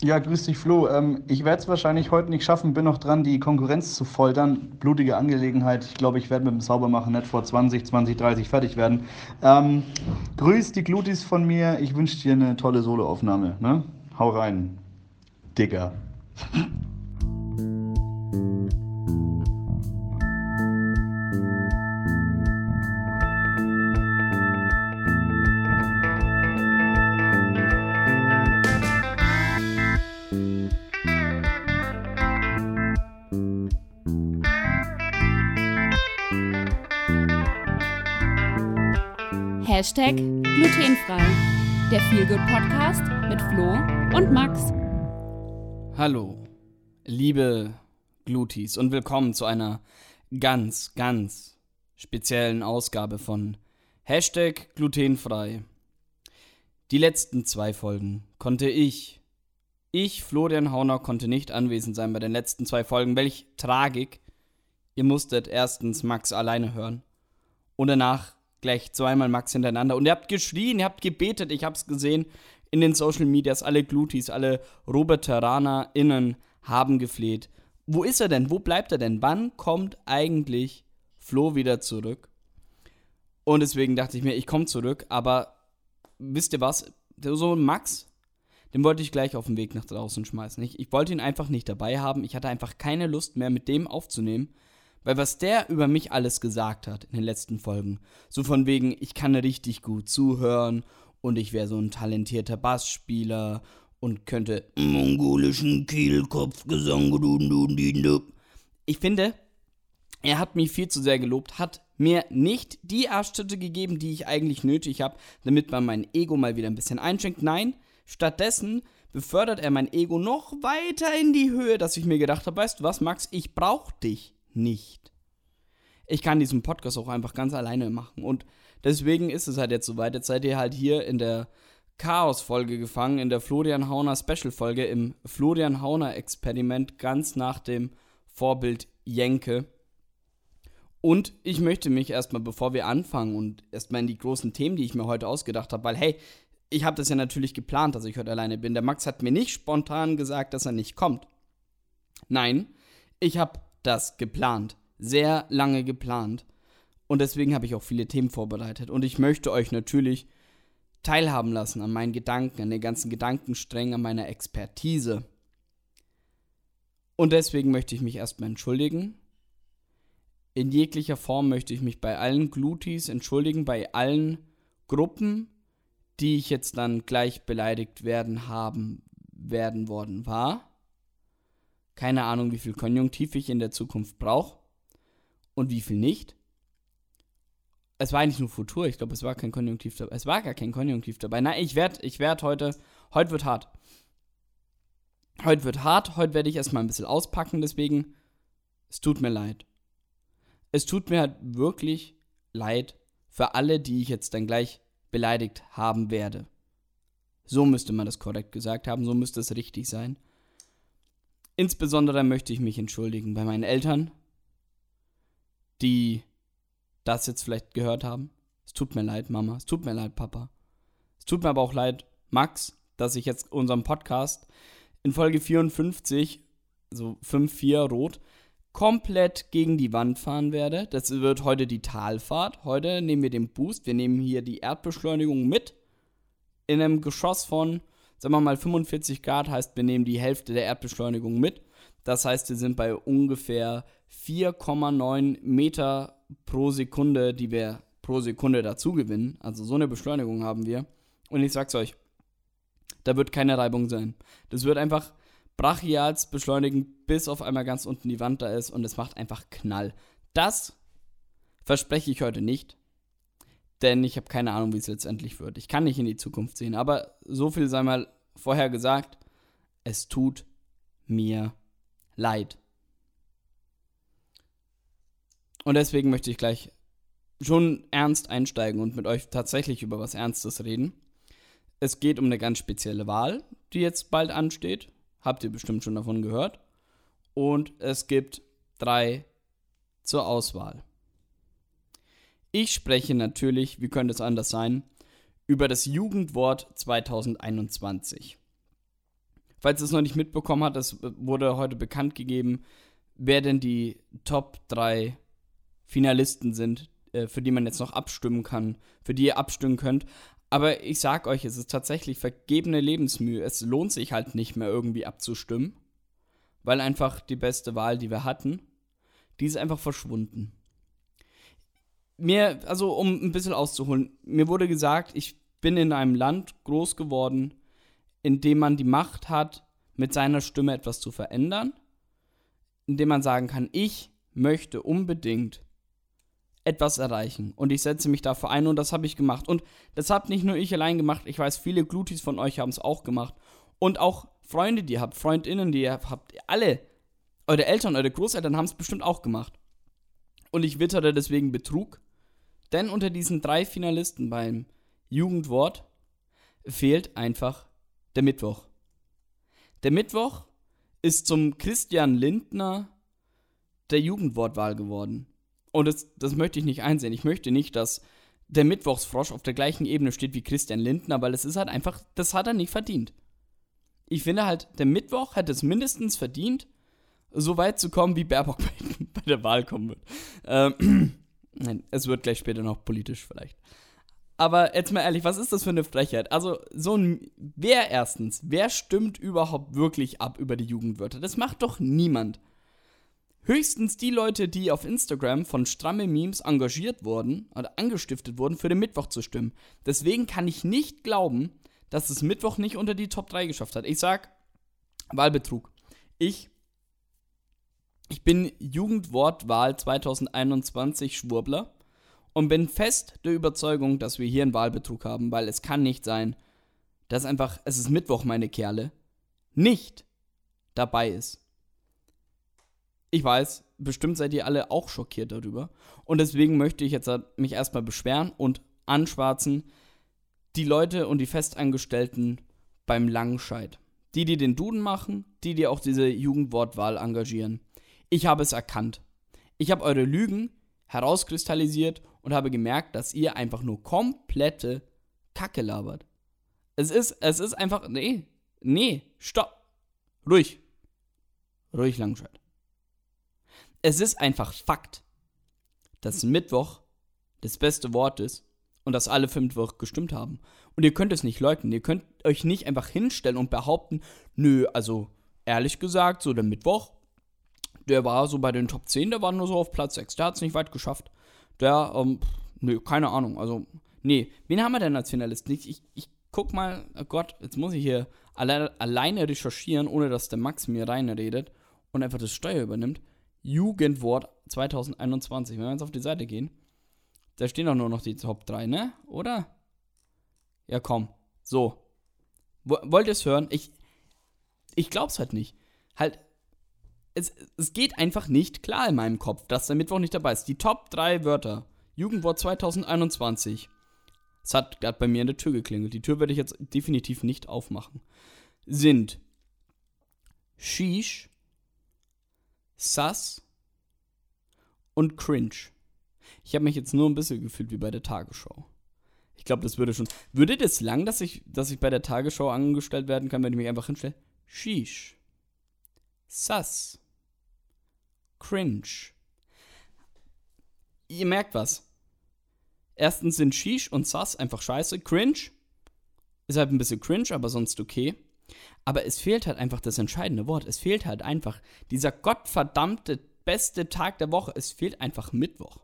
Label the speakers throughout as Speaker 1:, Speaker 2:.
Speaker 1: Ja, grüß dich, Flo. Ähm, ich werde es wahrscheinlich heute nicht schaffen, bin noch dran, die Konkurrenz zu foltern. Blutige Angelegenheit. Ich glaube, ich werde mit dem Saubermachen nicht vor 20, 20, 30 fertig werden. Ähm, grüß die Glutis von mir. Ich wünsche dir eine tolle Soloaufnahme. Ne? Hau rein, Digger.
Speaker 2: Hashtag glutenfrei. Der Feelgood Podcast mit Flo und Max.
Speaker 3: Hallo, liebe Glutis und willkommen zu einer ganz, ganz speziellen Ausgabe von Hashtag glutenfrei. Die letzten zwei Folgen konnte ich, ich, Florian Hauner, konnte nicht anwesend sein bei den letzten zwei Folgen. Welch Tragik. Ihr musstet erstens Max alleine hören und danach gleich zweimal Max hintereinander. Und ihr habt geschrien, ihr habt gebetet, ich hab's gesehen in den Social Medias, alle Glutis, alle RoberteranerInnen haben gefleht. Wo ist er denn? Wo bleibt er denn? Wann kommt eigentlich Flo wieder zurück? Und deswegen dachte ich mir, ich komme zurück, aber wisst ihr was? So ein Max, den wollte ich gleich auf den Weg nach draußen schmeißen. Ich, ich wollte ihn einfach nicht dabei haben. Ich hatte einfach keine Lust mehr, mit dem aufzunehmen. Weil was der über mich alles gesagt hat in den letzten Folgen, so von wegen, ich kann richtig gut zuhören und ich wäre so ein talentierter Bassspieler und könnte mongolischen Kehlkopfgesang. Ich finde, er hat mich viel zu sehr gelobt, hat mir nicht die Arschtritte gegeben, die ich eigentlich nötig habe, damit man mein Ego mal wieder ein bisschen einschränkt. Nein, stattdessen befördert er mein Ego noch weiter in die Höhe, dass ich mir gedacht habe, weißt du was, Max, ich brauch dich nicht. Ich kann diesen Podcast auch einfach ganz alleine machen. Und deswegen ist es halt jetzt soweit. Jetzt seid ihr halt hier in der Chaos-Folge gefangen, in der Florian Hauner Special-Folge, im Florian Hauner-Experiment, ganz nach dem Vorbild Jenke. Und ich möchte mich erstmal, bevor wir anfangen und erstmal in die großen Themen, die ich mir heute ausgedacht habe, weil hey, ich habe das ja natürlich geplant, dass ich heute alleine bin. Der Max hat mir nicht spontan gesagt, dass er nicht kommt. Nein, ich habe das geplant. Sehr lange geplant. Und deswegen habe ich auch viele Themen vorbereitet. Und ich möchte euch natürlich teilhaben lassen an meinen Gedanken, an den ganzen Gedankensträngen, an meiner Expertise. Und deswegen möchte ich mich erstmal entschuldigen. In jeglicher Form möchte ich mich bei allen Glutis entschuldigen, bei allen Gruppen, die ich jetzt dann gleich beleidigt werden haben, werden worden war. Keine Ahnung, wie viel Konjunktiv ich in der Zukunft brauche und wie viel nicht. Es war eigentlich nur Futur, ich glaube, es war kein Konjunktiv dabei. Es war gar kein Konjunktiv dabei. Nein, ich werde ich werd heute, heute wird hart. Heute wird hart, heute werde ich erstmal ein bisschen auspacken, deswegen, es tut mir leid. Es tut mir halt wirklich leid für alle, die ich jetzt dann gleich beleidigt haben werde. So müsste man das korrekt gesagt haben, so müsste es richtig sein. Insbesondere möchte ich mich entschuldigen bei meinen Eltern, die das jetzt vielleicht gehört haben. Es tut mir leid, Mama. Es tut mir leid, Papa. Es tut mir aber auch leid, Max, dass ich jetzt unseren Podcast in Folge 54, so 5-4 rot, komplett gegen die Wand fahren werde. Das wird heute die Talfahrt. Heute nehmen wir den Boost. Wir nehmen hier die Erdbeschleunigung mit. In einem Geschoss von sagen wir mal 45 Grad heißt, wir nehmen die Hälfte der Erdbeschleunigung mit. Das heißt, wir sind bei ungefähr 4,9 Meter pro Sekunde, die wir pro Sekunde dazu gewinnen. Also so eine Beschleunigung haben wir. Und ich sag's euch, da wird keine Reibung sein. Das wird einfach brachials beschleunigen, bis auf einmal ganz unten die Wand da ist und es macht einfach Knall. Das verspreche ich heute nicht. Denn ich habe keine Ahnung, wie es letztendlich wird. Ich kann nicht in die Zukunft sehen. Aber so viel sei mal vorher gesagt. Es tut mir leid. Und deswegen möchte ich gleich schon ernst einsteigen und mit euch tatsächlich über was Ernstes reden. Es geht um eine ganz spezielle Wahl, die jetzt bald ansteht. Habt ihr bestimmt schon davon gehört. Und es gibt drei zur Auswahl. Ich spreche natürlich, wie könnte es anders sein, über das Jugendwort 2021. Falls es noch nicht mitbekommen hat, es wurde heute bekannt gegeben, wer denn die Top 3 Finalisten sind, äh, für die man jetzt noch abstimmen kann, für die ihr abstimmen könnt. Aber ich sag euch, es ist tatsächlich vergebene Lebensmühe. Es lohnt sich halt nicht mehr irgendwie abzustimmen, weil einfach die beste Wahl, die wir hatten, die ist einfach verschwunden. Mir, also um ein bisschen auszuholen, mir wurde gesagt, ich bin in einem Land groß geworden, in dem man die Macht hat, mit seiner Stimme etwas zu verändern, in dem man sagen kann, ich möchte unbedingt etwas erreichen und ich setze mich dafür ein und das habe ich gemacht. Und das habe nicht nur ich allein gemacht, ich weiß, viele Glutis von euch haben es auch gemacht und auch Freunde, die ihr habt, Freundinnen, die ihr habt, alle, eure Eltern, eure Großeltern haben es bestimmt auch gemacht. Und ich wittere deswegen Betrug, denn unter diesen drei Finalisten beim Jugendwort fehlt einfach der Mittwoch. Der Mittwoch ist zum Christian Lindner der Jugendwortwahl geworden. Und das, das möchte ich nicht einsehen. Ich möchte nicht, dass der Mittwochsfrosch auf der gleichen Ebene steht wie Christian Lindner, weil es ist halt einfach, das hat er nicht verdient. Ich finde halt, der Mittwoch hätte es mindestens verdient, so weit zu kommen, wie Baerbock bei, bei der Wahl kommen wird. Ähm, nein, es wird gleich später noch politisch vielleicht. Aber jetzt mal ehrlich, was ist das für eine Frechheit? Also, so ein. Wer erstens, wer stimmt überhaupt wirklich ab über die Jugendwörter? Das macht doch niemand. Höchstens die Leute, die auf Instagram von stramme Memes engagiert wurden oder angestiftet wurden, für den Mittwoch zu stimmen. Deswegen kann ich nicht glauben, dass es Mittwoch nicht unter die Top 3 geschafft hat. Ich sag Wahlbetrug. Ich ich bin Jugendwortwahl 2021 Schwurbler und bin fest der Überzeugung, dass wir hier einen Wahlbetrug haben, weil es kann nicht sein, dass einfach, es ist Mittwoch, meine Kerle, nicht dabei ist. Ich weiß, bestimmt seid ihr alle auch schockiert darüber. Und deswegen möchte ich jetzt mich erstmal beschweren und anschwarzen die Leute und die Festangestellten beim Langscheid. Die, die den Duden machen, die, die auch diese Jugendwortwahl engagieren. Ich habe es erkannt. Ich habe eure Lügen herauskristallisiert und habe gemerkt, dass ihr einfach nur komplette Kacke labert. Es ist, es ist einfach, nee, nee, stopp. Ruhig. Ruhig, Langscheid. Es ist einfach Fakt, dass Mittwoch das beste Wort ist und dass alle fünf Wochen gestimmt haben. Und ihr könnt es nicht leugnen. Ihr könnt euch nicht einfach hinstellen und behaupten, nö, also ehrlich gesagt, so der Mittwoch, der war so bei den Top 10, der war nur so auf Platz 6. Der hat es nicht weit geschafft. Der, ähm, nö, keine Ahnung. Also, nee. Wen haben wir denn als Finalisten? Ich, ich, ich guck mal, oh Gott, jetzt muss ich hier alle, alleine recherchieren, ohne dass der Max mir reinredet und einfach das Steuer übernimmt. Jugendwort 2021. Wenn wir jetzt auf die Seite gehen, da stehen doch nur noch die Top 3, ne? Oder? Ja, komm. So. Wollt ihr es hören? Ich, ich glaub's halt nicht. Halt, es, es geht einfach nicht klar in meinem Kopf, dass der Mittwoch nicht dabei ist. Die Top 3 Wörter. Jugendwort 2021. Es hat gerade bei mir in der Tür geklingelt. Die Tür werde ich jetzt definitiv nicht aufmachen. Sind Sheesh, Sass und Cringe. Ich habe mich jetzt nur ein bisschen gefühlt wie bei der Tagesschau. Ich glaube, das würde schon. Würde das lang, dass ich, dass ich bei der Tagesschau angestellt werden kann, wenn ich mich einfach hinstelle? Sheesh. Sass. Cringe. Ihr merkt was. Erstens sind Sheesh und Sass einfach scheiße. Cringe ist halt ein bisschen cringe, aber sonst okay. Aber es fehlt halt einfach das entscheidende Wort. Es fehlt halt einfach dieser gottverdammte beste Tag der Woche. Es fehlt einfach Mittwoch.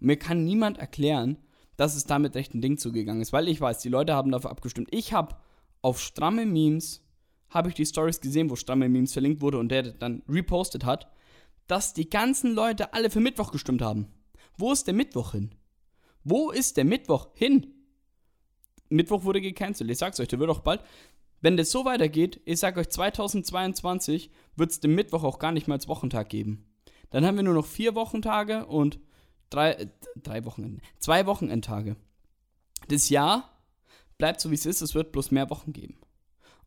Speaker 3: Und mir kann niemand erklären, dass es damit recht ein Ding zugegangen ist, weil ich weiß, die Leute haben dafür abgestimmt. Ich habe auf stramme Memes habe ich die Stories gesehen, wo stramme Memes verlinkt wurde und der dann repostet hat dass die ganzen Leute alle für Mittwoch gestimmt haben. Wo ist der Mittwoch hin? Wo ist der Mittwoch hin? Mittwoch wurde gecancelt. Ich sag's euch, der wird auch bald. Wenn das so weitergeht, ich sag euch, 2022 wird es den Mittwoch auch gar nicht mehr als Wochentag geben. Dann haben wir nur noch vier Wochentage und drei, äh, drei Wochenende, zwei Wochenendtage. Das Jahr bleibt so wie es ist, es wird bloß mehr Wochen geben.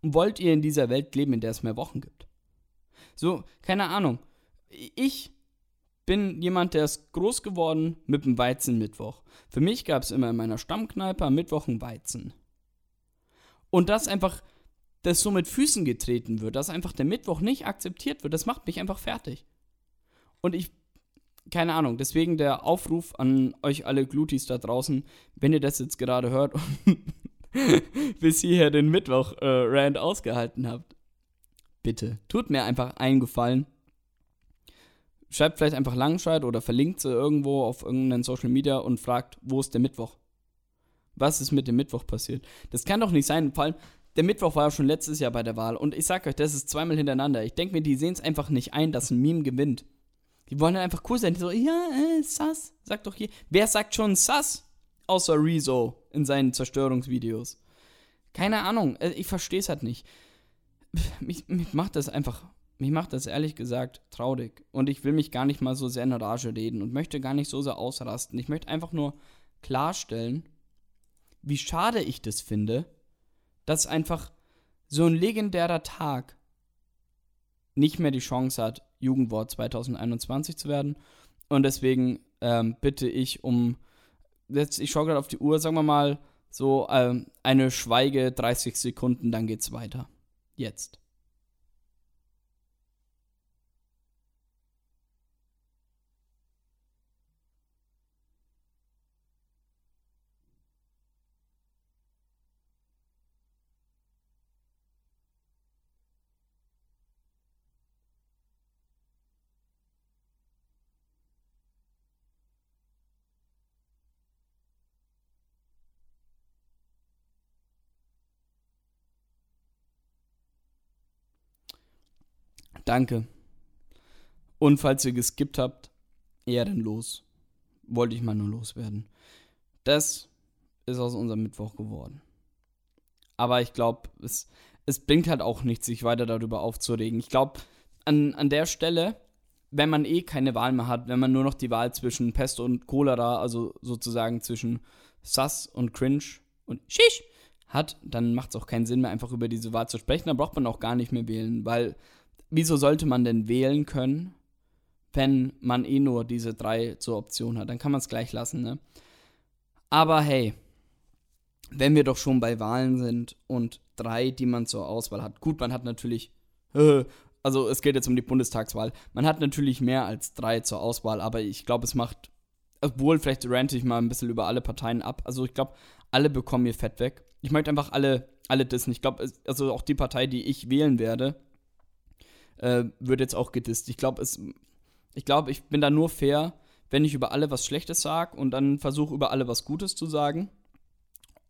Speaker 3: Und wollt ihr in dieser Welt leben, in der es mehr Wochen gibt? So, keine Ahnung ich bin jemand, der ist groß geworden mit dem Weizenmittwoch. Für mich gab es immer in meiner Stammkneipe am Mittwoch ein Weizen. Und das einfach, das so mit Füßen getreten wird, dass einfach der Mittwoch nicht akzeptiert wird, das macht mich einfach fertig. Und ich, keine Ahnung, deswegen der Aufruf an euch alle Glutis da draußen, wenn ihr das jetzt gerade hört und bis hierher den Mittwoch-Rand äh, ausgehalten habt. Bitte, tut mir einfach einen Gefallen. Schreibt vielleicht einfach Langscheid oder verlinkt sie irgendwo auf irgendeinen Social Media und fragt, wo ist der Mittwoch? Was ist mit dem Mittwoch passiert? Das kann doch nicht sein. Vor allem, der Mittwoch war ja schon letztes Jahr bei der Wahl und ich sag euch, das ist zweimal hintereinander. Ich denke mir, die sehen es einfach nicht ein, dass ein Meme gewinnt. Die wollen dann einfach cool sein. Die so, ja, äh, Sass, sag doch hier. Wer sagt schon Sass? Außer Rezo in seinen Zerstörungsvideos. Keine Ahnung, äh, ich verstehe es halt nicht. Mich, mich macht das einfach, mich macht das ehrlich gesagt traurig. Und ich will mich gar nicht mal so sehr in Rage reden und möchte gar nicht so sehr ausrasten. Ich möchte einfach nur klarstellen, wie schade ich das finde, dass einfach so ein legendärer Tag nicht mehr die Chance hat, Jugendwort 2021 zu werden. Und deswegen ähm, bitte ich um, jetzt, ich schaue gerade auf die Uhr, sagen wir mal, so ähm, eine Schweige 30 Sekunden, dann geht's weiter. Jetzt. Danke. Und falls ihr geskippt habt, eher denn los. Wollte ich mal nur loswerden. Das ist aus unserem Mittwoch geworden. Aber ich glaube, es, es bringt halt auch nichts, sich weiter darüber aufzuregen. Ich glaube, an, an der Stelle, wenn man eh keine Wahl mehr hat, wenn man nur noch die Wahl zwischen Pest und Cholera, also sozusagen zwischen Sass und Cringe und Shish hat, dann macht es auch keinen Sinn mehr, einfach über diese Wahl zu sprechen. Dann braucht man auch gar nicht mehr wählen, weil wieso sollte man denn wählen können, wenn man eh nur diese drei zur Option hat? Dann kann man es gleich lassen, ne? Aber hey, wenn wir doch schon bei Wahlen sind und drei, die man zur Auswahl hat. Gut, man hat natürlich, also es geht jetzt um die Bundestagswahl, man hat natürlich mehr als drei zur Auswahl, aber ich glaube, es macht, obwohl vielleicht rante ich mal ein bisschen über alle Parteien ab. Also ich glaube, alle bekommen ihr Fett weg. Ich möchte einfach alle, alle dissen. Ich glaube, also auch die Partei, die ich wählen werde, äh, wird jetzt auch gedisst. Ich glaube, ich glaube, ich bin da nur fair, wenn ich über alle was Schlechtes sage und dann versuche über alle was Gutes zu sagen.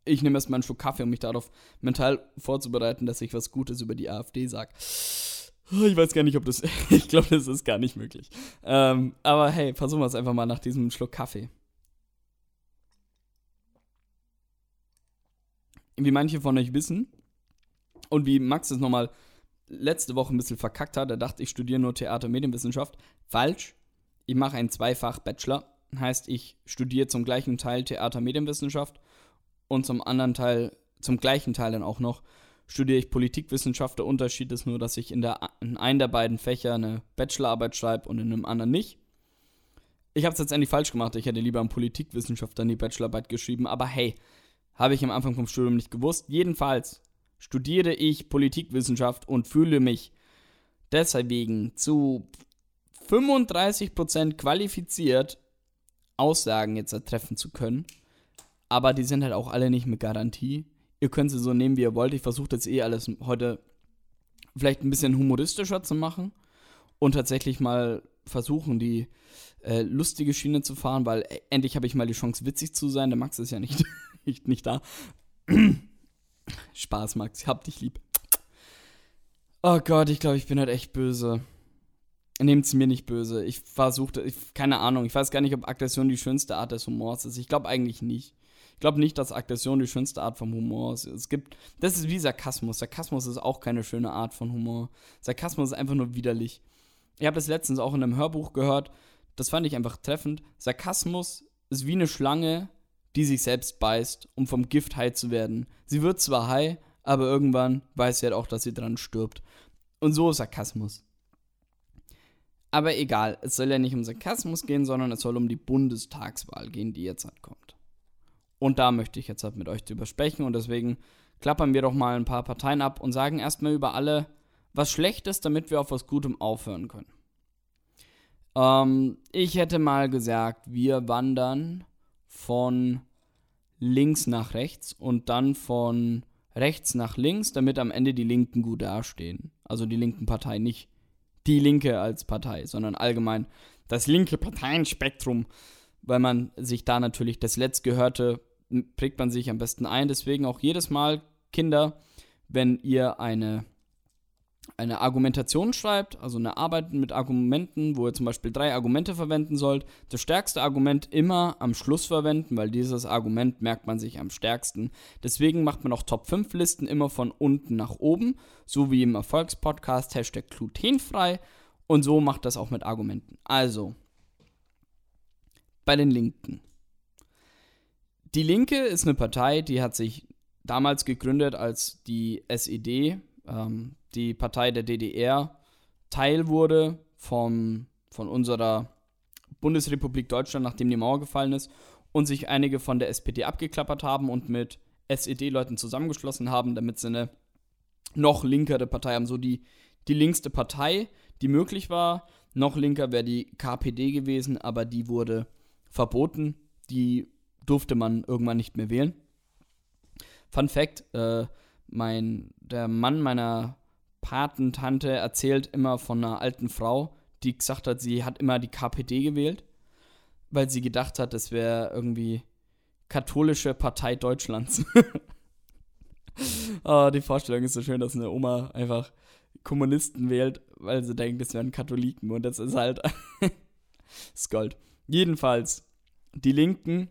Speaker 3: Ich nehme erstmal einen Schluck Kaffee, um mich darauf mental vorzubereiten, dass ich was Gutes über die AfD sage. Ich weiß gar nicht, ob das. ich glaube, das ist gar nicht möglich. Ähm, aber hey, versuchen wir es einfach mal nach diesem Schluck Kaffee. Wie manche von euch wissen und wie Max es nochmal letzte Woche ein bisschen verkackt hat. Er dachte, ich studiere nur Theater- und Medienwissenschaft. Falsch. Ich mache einen Zweifach-Bachelor. Heißt, ich studiere zum gleichen Teil Theater- und Medienwissenschaft und zum anderen Teil, zum gleichen Teil dann auch noch, studiere ich Politikwissenschaft. Der Unterschied ist nur, dass ich in, der, in einem der beiden Fächer eine Bachelorarbeit schreibe und in einem anderen nicht. Ich habe es letztendlich falsch gemacht. Ich hätte lieber in Politikwissenschaft dann die Bachelorarbeit geschrieben. Aber hey, habe ich am Anfang vom Studium nicht gewusst. Jedenfalls studiere ich Politikwissenschaft und fühle mich deswegen zu 35% qualifiziert, Aussagen jetzt treffen zu können. Aber die sind halt auch alle nicht mit Garantie. Ihr könnt sie so nehmen, wie ihr wollt. Ich versuche das eh alles heute vielleicht ein bisschen humoristischer zu machen und tatsächlich mal versuchen, die äh, lustige Schiene zu fahren, weil endlich habe ich mal die Chance, witzig zu sein. Der Max ist ja nicht, nicht, nicht da. Spaß, Max, ich hab dich lieb. Oh Gott, ich glaube, ich bin halt echt böse. Nehmt's mir nicht böse. Ich versuchte, ich, keine Ahnung, ich weiß gar nicht, ob Aggression die schönste Art des Humors ist. Ich glaube eigentlich nicht. Ich glaube nicht, dass Aggression die schönste Art vom Humor ist. Es gibt, das ist wie Sarkasmus. Sarkasmus ist auch keine schöne Art von Humor. Sarkasmus ist einfach nur widerlich. Ich habe das letztens auch in einem Hörbuch gehört. Das fand ich einfach treffend. Sarkasmus ist wie eine Schlange, die sich selbst beißt, um vom Gift high zu werden. Sie wird zwar high, aber irgendwann weiß sie halt auch, dass sie dran stirbt. Und so ist Sarkasmus. Aber egal, es soll ja nicht um Sarkasmus gehen, sondern es soll um die Bundestagswahl gehen, die jetzt halt kommt. Und da möchte ich jetzt halt mit euch drüber sprechen und deswegen klappern wir doch mal ein paar Parteien ab und sagen erstmal über alle was Schlechtes, damit wir auf was Gutem aufhören können. Ähm, ich hätte mal gesagt, wir wandern von links nach rechts und dann von rechts nach links, damit am Ende die Linken gut dastehen. Also die linken Parteien, nicht die Linke als Partei, sondern allgemein das linke Parteienspektrum, weil man sich da natürlich das Letztgehörte prägt man sich am besten ein. Deswegen auch jedes Mal, Kinder, wenn ihr eine eine Argumentation schreibt, also eine Arbeit mit Argumenten, wo ihr zum Beispiel drei Argumente verwenden sollt, das stärkste Argument immer am Schluss verwenden, weil dieses Argument merkt man sich am stärksten. Deswegen macht man auch Top 5 Listen immer von unten nach oben, so wie im Erfolgspodcast Hashtag glutenfrei und so macht das auch mit Argumenten. Also, bei den Linken. Die Linke ist eine Partei, die hat sich damals gegründet, als die SED, ähm, die Partei der DDR Teil wurde vom, von unserer Bundesrepublik Deutschland, nachdem die Mauer gefallen ist, und sich einige von der SPD abgeklappert haben und mit SED-Leuten zusammengeschlossen haben, damit sie eine noch linkere Partei haben. So die, die linkste Partei, die möglich war. Noch linker wäre die KPD gewesen, aber die wurde verboten. Die durfte man irgendwann nicht mehr wählen. Fun Fact: äh, mein, Der Mann meiner Patentante erzählt immer von einer alten Frau, die gesagt hat, sie hat immer die KPD gewählt, weil sie gedacht hat, das wäre irgendwie katholische Partei Deutschlands. oh, die Vorstellung ist so schön, dass eine Oma einfach Kommunisten wählt, weil sie denkt, das wären Katholiken und das ist halt das Gold. Jedenfalls, die Linken,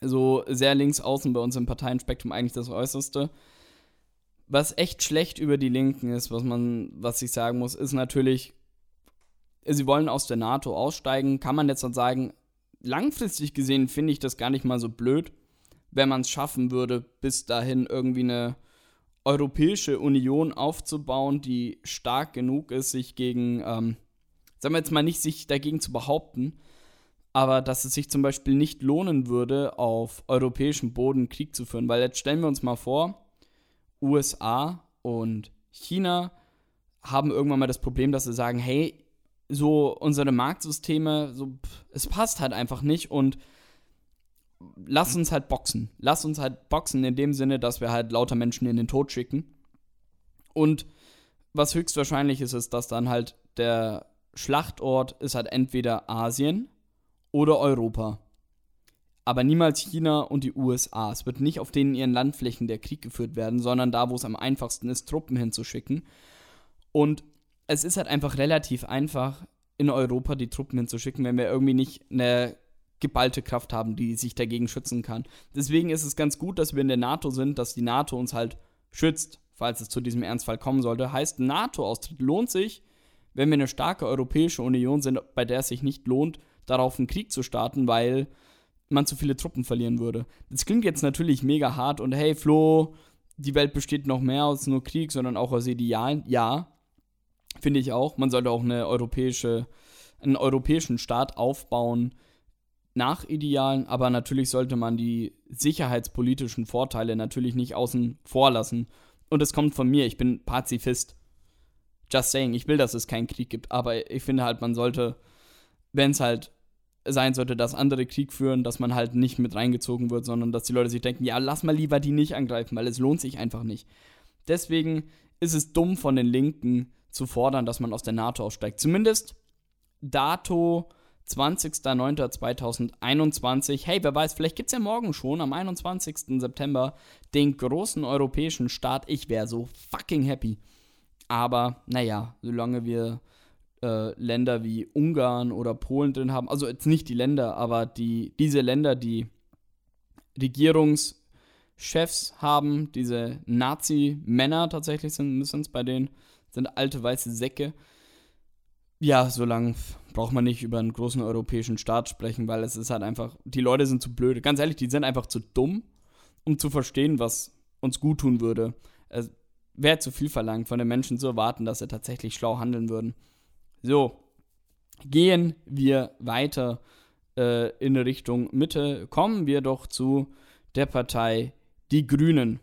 Speaker 3: so sehr links außen bei uns im Parteienspektrum eigentlich das Äußerste, was echt schlecht über die Linken ist, was man, was ich sagen muss, ist natürlich, sie wollen aus der NATO aussteigen. Kann man jetzt dann sagen, langfristig gesehen finde ich das gar nicht mal so blöd, wenn man es schaffen würde, bis dahin irgendwie eine Europäische Union aufzubauen, die stark genug ist, sich gegen, ähm, sagen wir jetzt mal nicht, sich dagegen zu behaupten, aber dass es sich zum Beispiel nicht lohnen würde, auf europäischem Boden Krieg zu führen. Weil jetzt stellen wir uns mal vor, USA und China haben irgendwann mal das Problem, dass sie sagen, hey, so unsere Marktsysteme, so, es passt halt einfach nicht und lass uns halt boxen. Lass uns halt boxen in dem Sinne, dass wir halt lauter Menschen in den Tod schicken. Und was höchstwahrscheinlich ist, ist, dass dann halt der Schlachtort ist halt entweder Asien oder Europa aber niemals China und die USA. Es wird nicht auf denen ihren Landflächen der Krieg geführt werden, sondern da, wo es am einfachsten ist, Truppen hinzuschicken. Und es ist halt einfach relativ einfach, in Europa die Truppen hinzuschicken, wenn wir irgendwie nicht eine geballte Kraft haben, die sich dagegen schützen kann. Deswegen ist es ganz gut, dass wir in der NATO sind, dass die NATO uns halt schützt, falls es zu diesem Ernstfall kommen sollte. Heißt, NATO-Austritt lohnt sich, wenn wir eine starke Europäische Union sind, bei der es sich nicht lohnt, darauf einen Krieg zu starten, weil man zu viele Truppen verlieren würde. Das klingt jetzt natürlich mega hart und hey Flo, die Welt besteht noch mehr aus nur Krieg, sondern auch aus Idealen. Ja, finde ich auch. Man sollte auch eine europäische, einen europäischen Staat aufbauen nach Idealen, aber natürlich sollte man die sicherheitspolitischen Vorteile natürlich nicht außen vor lassen. Und es kommt von mir, ich bin Pazifist. Just saying, ich will, dass es keinen Krieg gibt, aber ich finde halt, man sollte, wenn es halt sein sollte, dass andere Krieg führen, dass man halt nicht mit reingezogen wird, sondern dass die Leute sich denken, ja, lass mal lieber die nicht angreifen, weil es lohnt sich einfach nicht. Deswegen ist es dumm von den Linken zu fordern, dass man aus der NATO aussteigt. Zumindest Dato 20.09.2021. Hey, wer weiß, vielleicht gibt es ja morgen schon, am 21. September, den großen europäischen Start. Ich wäre so fucking happy. Aber naja, solange wir äh, Länder wie Ungarn oder Polen drin haben. Also jetzt nicht die Länder, aber die, diese Länder, die Regierungschefs haben, diese Nazi-Männer tatsächlich sind, es bei denen, sind alte weiße Säcke. Ja, solange braucht man nicht über einen großen europäischen Staat sprechen, weil es ist halt einfach, die Leute sind zu blöd. Ganz ehrlich, die sind einfach zu dumm, um zu verstehen, was uns gut tun würde. Es wäre zu viel verlangt, von den Menschen zu erwarten, dass sie tatsächlich schlau handeln würden. So, gehen wir weiter äh, in Richtung Mitte. Kommen wir doch zu der Partei Die Grünen.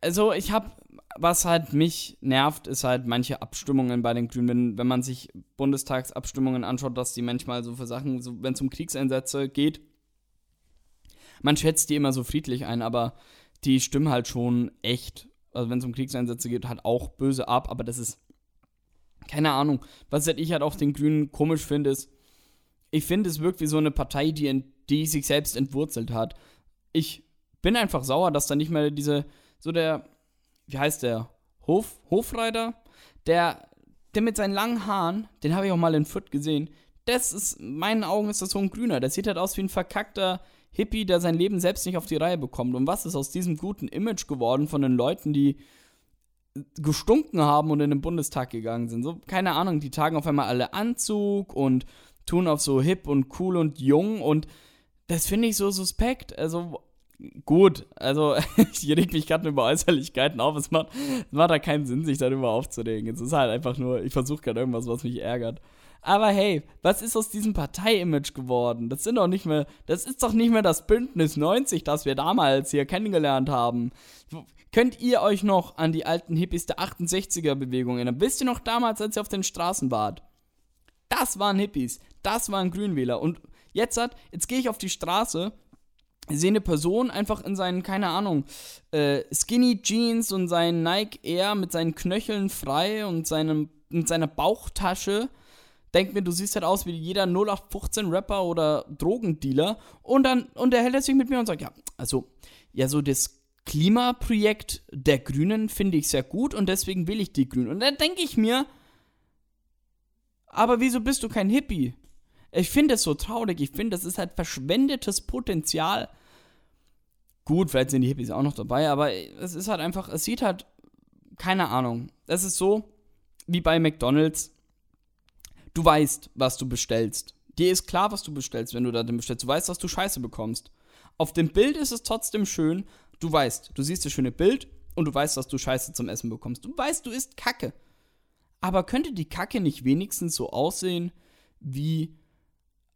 Speaker 3: also ich habe, was halt mich nervt, ist halt manche Abstimmungen bei den Grünen, wenn, man sich Bundestagsabstimmungen anschaut, dass die manchmal so für Sachen, so, wenn es um Kriegseinsätze geht, man schätzt die immer so friedlich ein, aber die stimmen halt schon echt, also wenn es um Kriegseinsätze geht, halt auch böse ab, aber das ist, keine Ahnung, was halt ich halt auch den Grünen komisch finde, ist, ich finde, es wirkt wie so eine Partei, die, die sich selbst entwurzelt hat. Ich bin einfach sauer, dass da nicht mehr diese, so der, wie heißt der, Hof, Hofreiter, der, der mit seinen langen Haaren, den habe ich auch mal in Fürth gesehen, das ist, in meinen Augen ist das so ein Grüner, der sieht halt aus wie ein verkackter Hippie, der sein Leben selbst nicht auf die Reihe bekommt. Und was ist aus diesem guten Image geworden von den Leuten, die gestunken haben und in den Bundestag gegangen sind? So, keine Ahnung, die tragen auf einmal alle Anzug und tun auf so hip und cool und jung und das finde ich so suspekt. Also, gut, also ich reg mich gerade über Äußerlichkeiten auf. Es macht, es macht da keinen Sinn, sich darüber aufzuregen. Es ist halt einfach nur, ich versuche gerade irgendwas, was mich ärgert. Aber hey, was ist aus diesem Partei-Image geworden? Das sind doch nicht mehr, das ist doch nicht mehr das Bündnis 90, das wir damals hier kennengelernt haben. Könnt ihr euch noch an die alten Hippies der 68er-Bewegung erinnern? Wisst ihr noch damals, als ihr auf den Straßen wart? Das waren Hippies, das waren Grünwähler. Und jetzt hat, jetzt gehe ich auf die Straße, sehe eine Person einfach in seinen, keine Ahnung, äh, Skinny Jeans und seinen Nike Air mit seinen Knöcheln frei und seinem, mit seiner Bauchtasche denk mir, du siehst halt aus wie jeder 0815-Rapper oder Drogendealer. Und dann unterhält er sich mit mir und sagt, ja, also, ja, so das Klimaprojekt der Grünen finde ich sehr gut und deswegen will ich die Grünen. Und dann denke ich mir, aber wieso bist du kein Hippie? Ich finde es so traurig. Ich finde, das ist halt verschwendetes Potenzial. Gut, vielleicht sind die Hippies auch noch dabei, aber es ist halt einfach, es sieht halt, keine Ahnung. Es ist so wie bei McDonalds du weißt, was du bestellst. Dir ist klar, was du bestellst, wenn du da den bestellst. Du weißt, dass du Scheiße bekommst. Auf dem Bild ist es trotzdem schön. Du weißt, du siehst das schöne Bild und du weißt, dass du Scheiße zum Essen bekommst. Du weißt, du isst Kacke. Aber könnte die Kacke nicht wenigstens so aussehen wie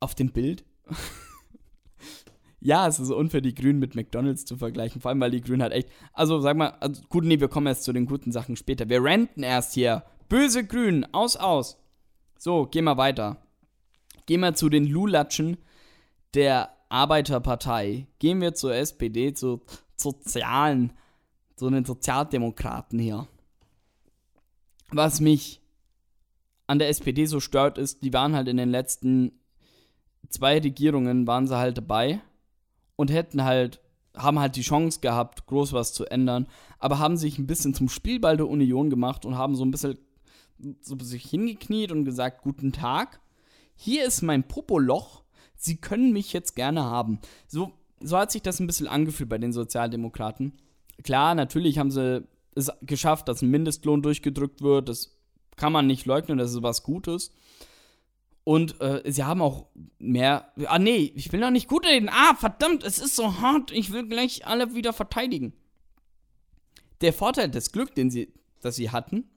Speaker 3: auf dem Bild? ja, es ist unfair, die Grünen mit McDonalds zu vergleichen. Vor allem, weil die Grünen halt echt. Also, sag mal, also, gut, nee, wir kommen erst zu den guten Sachen später. Wir renten erst hier. Böse Grünen, aus, aus. So, gehen wir weiter. Gehen wir zu den Lulatschen der Arbeiterpartei. Gehen wir zur SPD, zu Sozialen, zu den Sozialdemokraten hier. Was mich an der SPD so stört, ist, die waren halt in den letzten zwei Regierungen, waren sie halt dabei und hätten halt, haben halt die Chance gehabt, groß was zu ändern, aber haben sich ein bisschen zum Spielball der Union gemacht und haben so ein bisschen so sich hingekniet und gesagt, guten Tag, hier ist mein Popoloch, Sie können mich jetzt gerne haben. So, so hat sich das ein bisschen angefühlt bei den Sozialdemokraten. Klar, natürlich haben sie es geschafft, dass ein Mindestlohn durchgedrückt wird, das kann man nicht leugnen, das ist was Gutes. Und äh, sie haben auch mehr. Ah, nee, ich will noch nicht gut reden. Ah, verdammt, es ist so hart. Ich will gleich alle wieder verteidigen. Der Vorteil, das Glück, den sie, das sie hatten,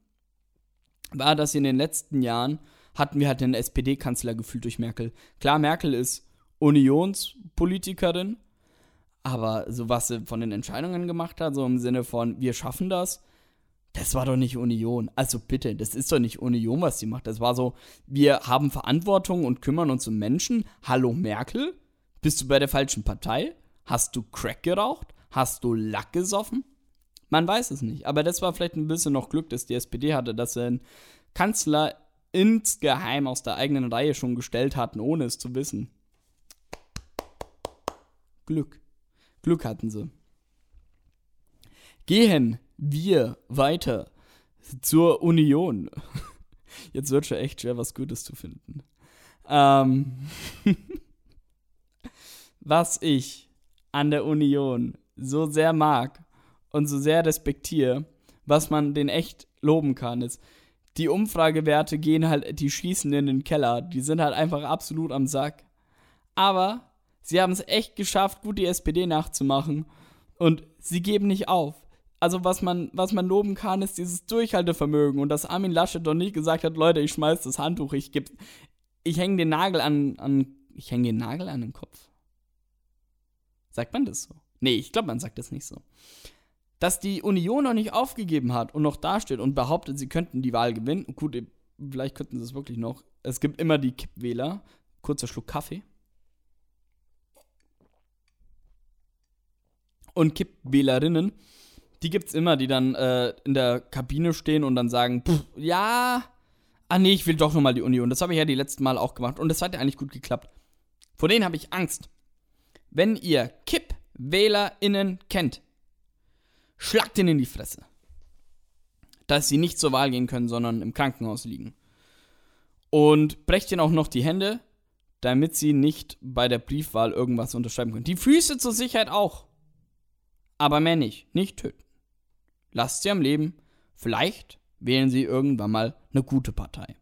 Speaker 3: war, dass in den letzten Jahren hatten wir halt einen SPD-Kanzler gefühlt durch Merkel. Klar, Merkel ist Unionspolitikerin, aber so was sie von den Entscheidungen gemacht hat, so im Sinne von, wir schaffen das, das war doch nicht Union. Also bitte, das ist doch nicht Union, was sie macht. Das war so, wir haben Verantwortung und kümmern uns um Menschen. Hallo Merkel, bist du bei der falschen Partei? Hast du Crack geraucht? Hast du Lack gesoffen? Man weiß es nicht. Aber das war vielleicht ein bisschen noch Glück, dass die SPD hatte, dass sie einen Kanzler insgeheim aus der eigenen Reihe schon gestellt hatten, ohne es zu wissen. Glück. Glück hatten sie. Gehen wir weiter zur Union. Jetzt wird schon echt schwer, was Gutes zu finden. Ähm, was ich an der Union so sehr mag und so sehr respektiere, was man den echt loben kann, ist, die Umfragewerte gehen halt, die schießen in den Keller. Die sind halt einfach absolut am Sack. Aber sie haben es echt geschafft, gut die SPD nachzumachen. Und sie geben nicht auf. Also was man, was man loben kann, ist dieses Durchhaltevermögen. Und dass Armin Laschet doch nicht gesagt hat, Leute, ich schmeiß das Handtuch, ich geb, ich hänge den Nagel an, an, ich hänge den Nagel an den Kopf. Sagt man das so? Nee, ich glaube, man sagt das nicht so. Dass die Union noch nicht aufgegeben hat und noch dasteht und behauptet, sie könnten die Wahl gewinnen. Gut, vielleicht könnten sie es wirklich noch. Es gibt immer die Kippwähler. Kurzer Schluck Kaffee. Und Kippwählerinnen, die gibt es immer, die dann äh, in der Kabine stehen und dann sagen, pff, ja, ah nee, ich will doch nochmal die Union. Das habe ich ja die letzten Mal auch gemacht und das hat ja eigentlich gut geklappt. Vor denen habe ich Angst. Wenn ihr KippwählerInnen kennt, schlagt ihn in die Fresse. Dass sie nicht zur Wahl gehen können, sondern im Krankenhaus liegen. Und brecht ihnen auch noch die Hände, damit sie nicht bei der Briefwahl irgendwas unterschreiben können. Die Füße zur Sicherheit auch. Aber mehr nicht. Nicht töten. Lasst sie am Leben. Vielleicht wählen sie irgendwann mal eine gute Partei.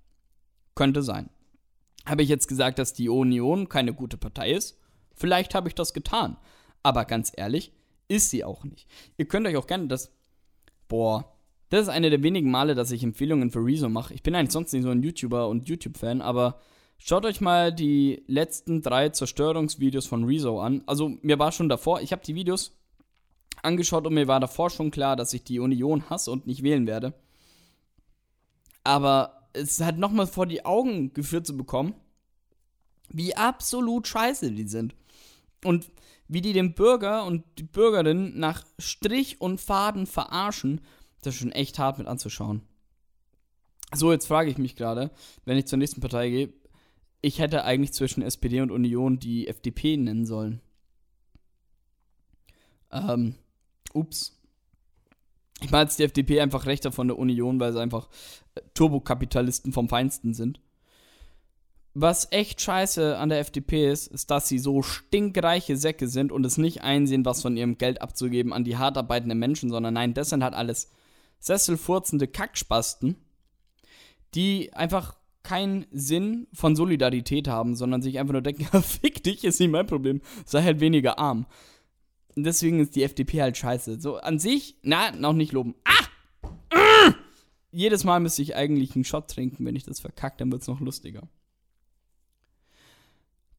Speaker 3: Könnte sein. Habe ich jetzt gesagt, dass die Union keine gute Partei ist? Vielleicht habe ich das getan. Aber ganz ehrlich, ist sie auch nicht. Ihr könnt euch auch gerne das. Boah, das ist eine der wenigen Male, dass ich Empfehlungen für Rezo mache. Ich bin eigentlich sonst nicht so ein YouTuber und YouTube-Fan, aber schaut euch mal die letzten drei Zerstörungsvideos von Rezo an. Also, mir war schon davor, ich habe die Videos angeschaut und mir war davor schon klar, dass ich die Union hasse und nicht wählen werde. Aber es hat nochmal vor die Augen geführt zu bekommen, wie absolut scheiße die sind. Und wie die den Bürger und die Bürgerin nach Strich und Faden verarschen, das ist schon echt hart mit anzuschauen. So, jetzt frage ich mich gerade, wenn ich zur nächsten Partei gehe, ich hätte eigentlich zwischen SPD und Union die FDP nennen sollen. Ähm, ups. Ich meine jetzt die FDP einfach rechter von der Union, weil sie einfach äh, Turbokapitalisten vom Feinsten sind. Was echt scheiße an der FDP ist, ist, dass sie so stinkreiche Säcke sind und es nicht einsehen, was von ihrem Geld abzugeben an die hart arbeitenden Menschen, sondern nein, das sind halt alles sesselfurzende Kackspasten, die einfach keinen Sinn von Solidarität haben, sondern sich einfach nur denken, fick dich, ist nicht mein Problem, sei halt weniger arm. Und deswegen ist die FDP halt scheiße. So an sich, na, noch nicht loben. Ah! ah! Jedes Mal müsste ich eigentlich einen Shot trinken, wenn ich das verkacke, dann wird es noch lustiger.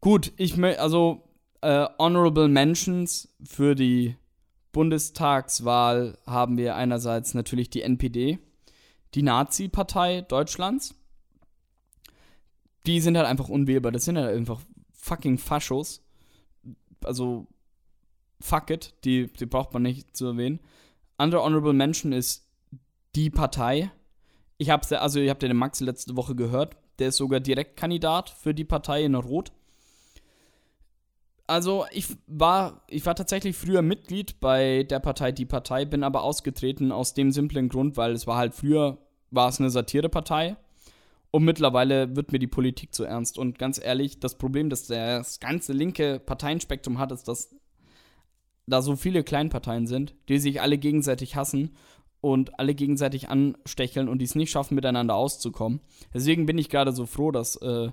Speaker 3: Gut, ich möchte, also äh, Honorable Mentions für die Bundestagswahl haben wir einerseits natürlich die NPD, die Nazi-Partei Deutschlands. Die sind halt einfach unwählbar. Das sind halt einfach fucking Faschos. Also, fuck it, die, die braucht man nicht zu erwähnen. Andere Honorable Mention ist die Partei. Ich hab's, also ihr habt ja den Max letzte Woche gehört. Der ist sogar Direktkandidat für die Partei in Rot also ich war, ich war tatsächlich früher Mitglied bei der Partei Die Partei, bin aber ausgetreten aus dem simplen Grund, weil es war halt früher, war es eine Satirepartei und mittlerweile wird mir die Politik zu ernst. Und ganz ehrlich, das Problem, das das ganze linke Parteienspektrum hat, ist, dass da so viele Kleinparteien sind, die sich alle gegenseitig hassen und alle gegenseitig anstecheln und die es nicht schaffen, miteinander auszukommen. Deswegen bin ich gerade so froh, dass äh,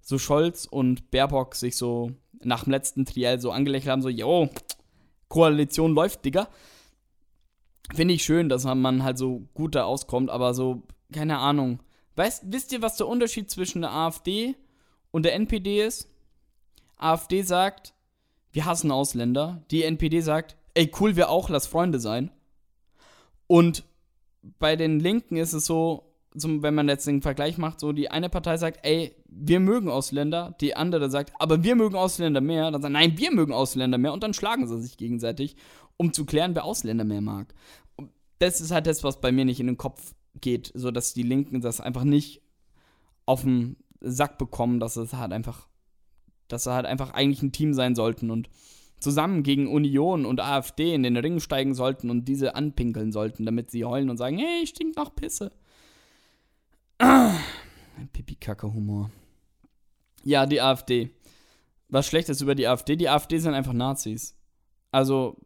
Speaker 3: so Scholz und Baerbock sich so nach dem letzten Triell so angelächelt haben, so, yo, Koalition läuft, Digga. Finde ich schön, dass man halt so gut da auskommt, aber so, keine Ahnung. Weißt, wisst ihr, was der Unterschied zwischen der AfD und der NPD ist? AfD sagt, wir hassen Ausländer. Die NPD sagt, ey, cool, wir auch, lass Freunde sein. Und bei den Linken ist es so, zum, wenn man jetzt den Vergleich macht, so die eine Partei sagt, ey, wir mögen Ausländer, die andere sagt, aber wir mögen Ausländer mehr, dann sagt, nein, wir mögen Ausländer mehr und dann schlagen sie sich gegenseitig, um zu klären, wer Ausländer mehr mag. Und das ist halt das, was bei mir nicht in den Kopf geht, so dass die Linken das einfach nicht auf den Sack bekommen, dass es halt einfach, dass sie halt einfach eigentlich ein Team sein sollten und zusammen gegen Union und AfD in den Ring steigen sollten und diese anpinkeln sollten, damit sie heulen und sagen, hey, ich stink nach Pisse. Pipi-Kacke-Humor. Ja, die AfD. Was Schlechtes über die AfD? Die AfD sind einfach Nazis. Also,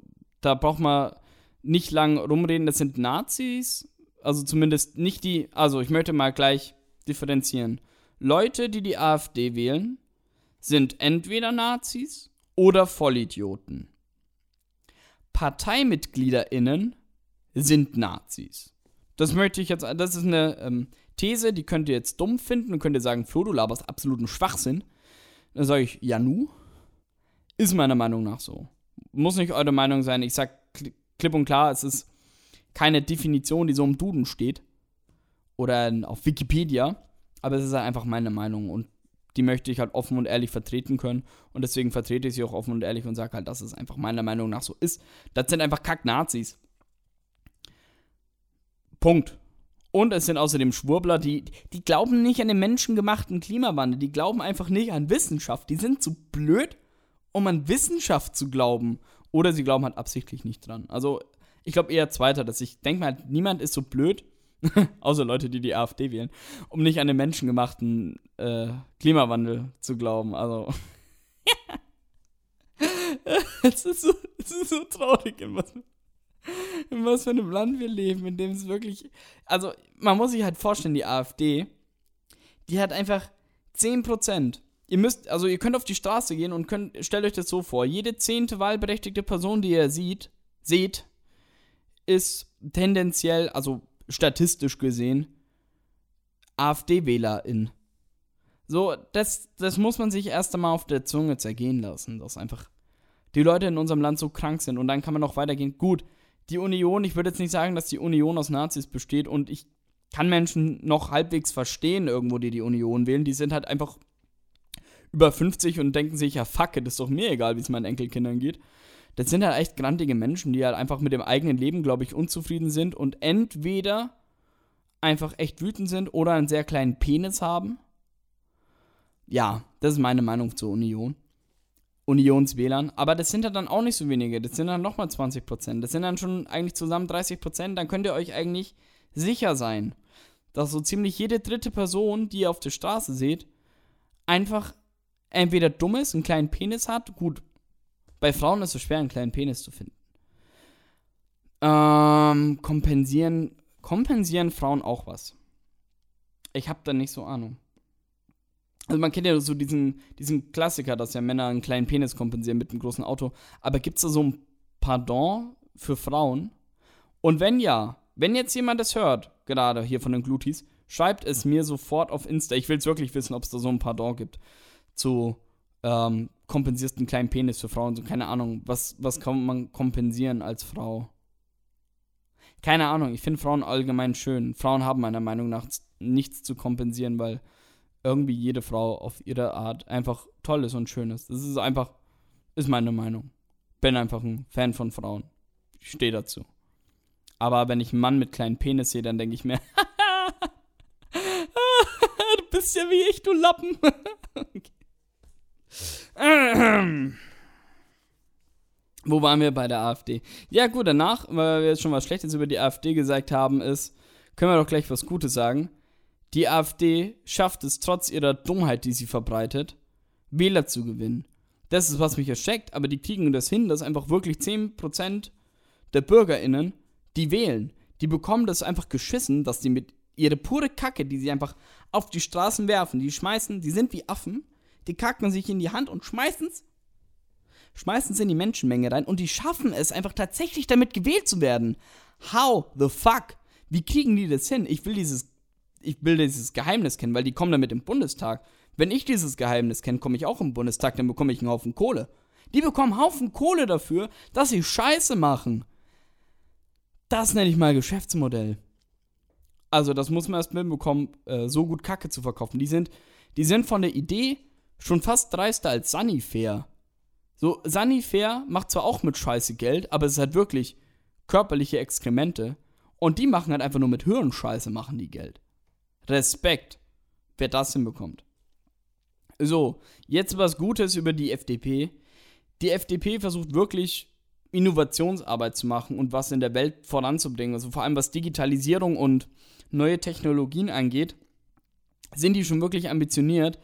Speaker 3: da braucht man nicht lang rumreden, das sind Nazis. Also zumindest nicht die. Also, ich möchte mal gleich differenzieren. Leute, die die AfD wählen, sind entweder Nazis oder Vollidioten. ParteimitgliederInnen sind Nazis. Das möchte ich jetzt. Das ist eine ähm, These, die könnt ihr jetzt dumm finden und könnt ihr sagen, Flo, du laberst absoluten Schwachsinn. Dann sage ich, ja nu. Ist meiner Meinung nach so. Muss nicht eure Meinung sein. Ich sag klipp und klar, es ist keine Definition, die so im Duden steht. Oder auf Wikipedia. Aber es ist halt einfach meine Meinung. Und die möchte ich halt offen und ehrlich vertreten können. Und deswegen vertrete ich sie auch offen und ehrlich und sage halt, dass es einfach meiner Meinung nach so ist. Das sind einfach Kack-Nazis. Punkt. Und es sind außerdem Schwurbler, die, die glauben nicht an den menschengemachten Klimawandel. Die glauben einfach nicht an Wissenschaft. Die sind zu blöd, um an Wissenschaft zu glauben. Oder sie glauben halt absichtlich nicht dran. Also, ich glaube eher zweiter, dass ich denke mal, niemand ist so blöd, außer Leute, die die AfD wählen, um nicht an den menschengemachten äh, Klimawandel zu glauben. Also, es, ist so, es ist so traurig, was, in was für einem Land wir leben, in dem es wirklich. Also, man muss sich halt vorstellen, die AfD, die hat einfach 10%. Ihr müsst, also ihr könnt auf die Straße gehen und könnt, stellt euch das so vor, jede zehnte wahlberechtigte Person, die ihr sieht, seht, ist tendenziell, also statistisch gesehen, AfD-Wählerin. So, das, das muss man sich erst einmal auf der Zunge zergehen lassen, dass einfach die Leute in unserem Land so krank sind. Und dann kann man noch weitergehen. Gut, die Union, ich würde jetzt nicht sagen, dass die Union aus Nazis besteht und ich kann Menschen noch halbwegs verstehen, irgendwo, die die Union wählen. Die sind halt einfach über 50 und denken sich, ja, fuck, das ist doch mir egal, wie es meinen Enkelkindern geht. Das sind halt echt grantige Menschen, die halt einfach mit dem eigenen Leben, glaube ich, unzufrieden sind und entweder einfach echt wütend sind oder einen sehr kleinen Penis haben. Ja, das ist meine Meinung zur Union. Unionswählern. Aber das sind ja dann auch nicht so wenige. Das sind dann nochmal 20 Prozent. Das sind dann schon eigentlich zusammen 30 Prozent. Dann könnt ihr euch eigentlich sicher sein, dass so ziemlich jede dritte Person, die ihr auf der Straße seht, einfach entweder dumm ist, einen kleinen Penis hat. Gut, bei Frauen ist es schwer, einen kleinen Penis zu finden. Ähm, kompensieren, kompensieren Frauen auch was? Ich habe da nicht so Ahnung. Also man kennt ja so diesen, diesen Klassiker, dass ja Männer einen kleinen Penis kompensieren mit einem großen Auto. Aber gibt es da so ein Pardon für Frauen? Und wenn ja, wenn jetzt jemand das hört, gerade hier von den Glutis, schreibt es mir sofort auf Insta. Ich will es wirklich wissen, ob es da so ein Pardon gibt. Zu ähm, kompensierst einen kleinen Penis für Frauen. So, keine Ahnung, was, was kann man kompensieren als Frau? Keine Ahnung, ich finde Frauen allgemein schön. Frauen haben meiner Meinung nach nichts zu kompensieren, weil irgendwie jede Frau auf ihre Art einfach toll ist und schön ist. Das ist einfach, ist meine Meinung. Bin einfach ein Fan von Frauen. Ich stehe dazu. Aber wenn ich einen Mann mit kleinen Penis sehe, dann denke ich mir, du bist ja wie ich, du Lappen. Wo waren wir bei der AfD? Ja, gut, danach, weil wir jetzt schon was Schlechtes über die AfD gesagt haben, ist, können wir doch gleich was Gutes sagen. Die AfD schafft es trotz ihrer Dummheit, die sie verbreitet, Wähler zu gewinnen. Das ist, was mich erschreckt, aber die kriegen das hin, dass einfach wirklich 10% der BürgerInnen, die wählen, die bekommen das einfach geschissen, dass die mit ihre pure Kacke, die sie einfach auf die Straßen werfen, die schmeißen, die sind wie Affen, die kacken sich in die Hand und schmeißen es schmeißen es in die Menschenmenge rein und die schaffen es einfach tatsächlich damit gewählt zu werden. How the fuck? Wie kriegen die das hin? Ich will dieses ich will dieses Geheimnis kennen, weil die kommen damit im Bundestag. Wenn ich dieses Geheimnis kenne, komme ich auch im Bundestag, dann bekomme ich einen Haufen Kohle. Die bekommen einen Haufen Kohle dafür, dass sie Scheiße machen. Das nenne ich mal Geschäftsmodell. Also, das muss man erst mitbekommen, äh, so gut Kacke zu verkaufen. Die sind, die sind von der Idee schon fast dreister als Sunnyfair. So, Sunnyfair macht zwar auch mit Scheiße Geld, aber es ist halt wirklich körperliche Exkremente. Und die machen halt einfach nur mit Hirnscheiße machen die Geld. Respekt, wer das hinbekommt. So, jetzt was Gutes über die FDP. Die FDP versucht wirklich Innovationsarbeit zu machen und was in der Welt voranzubringen. Also vor allem was Digitalisierung und neue Technologien angeht, sind die schon wirklich ambitioniert.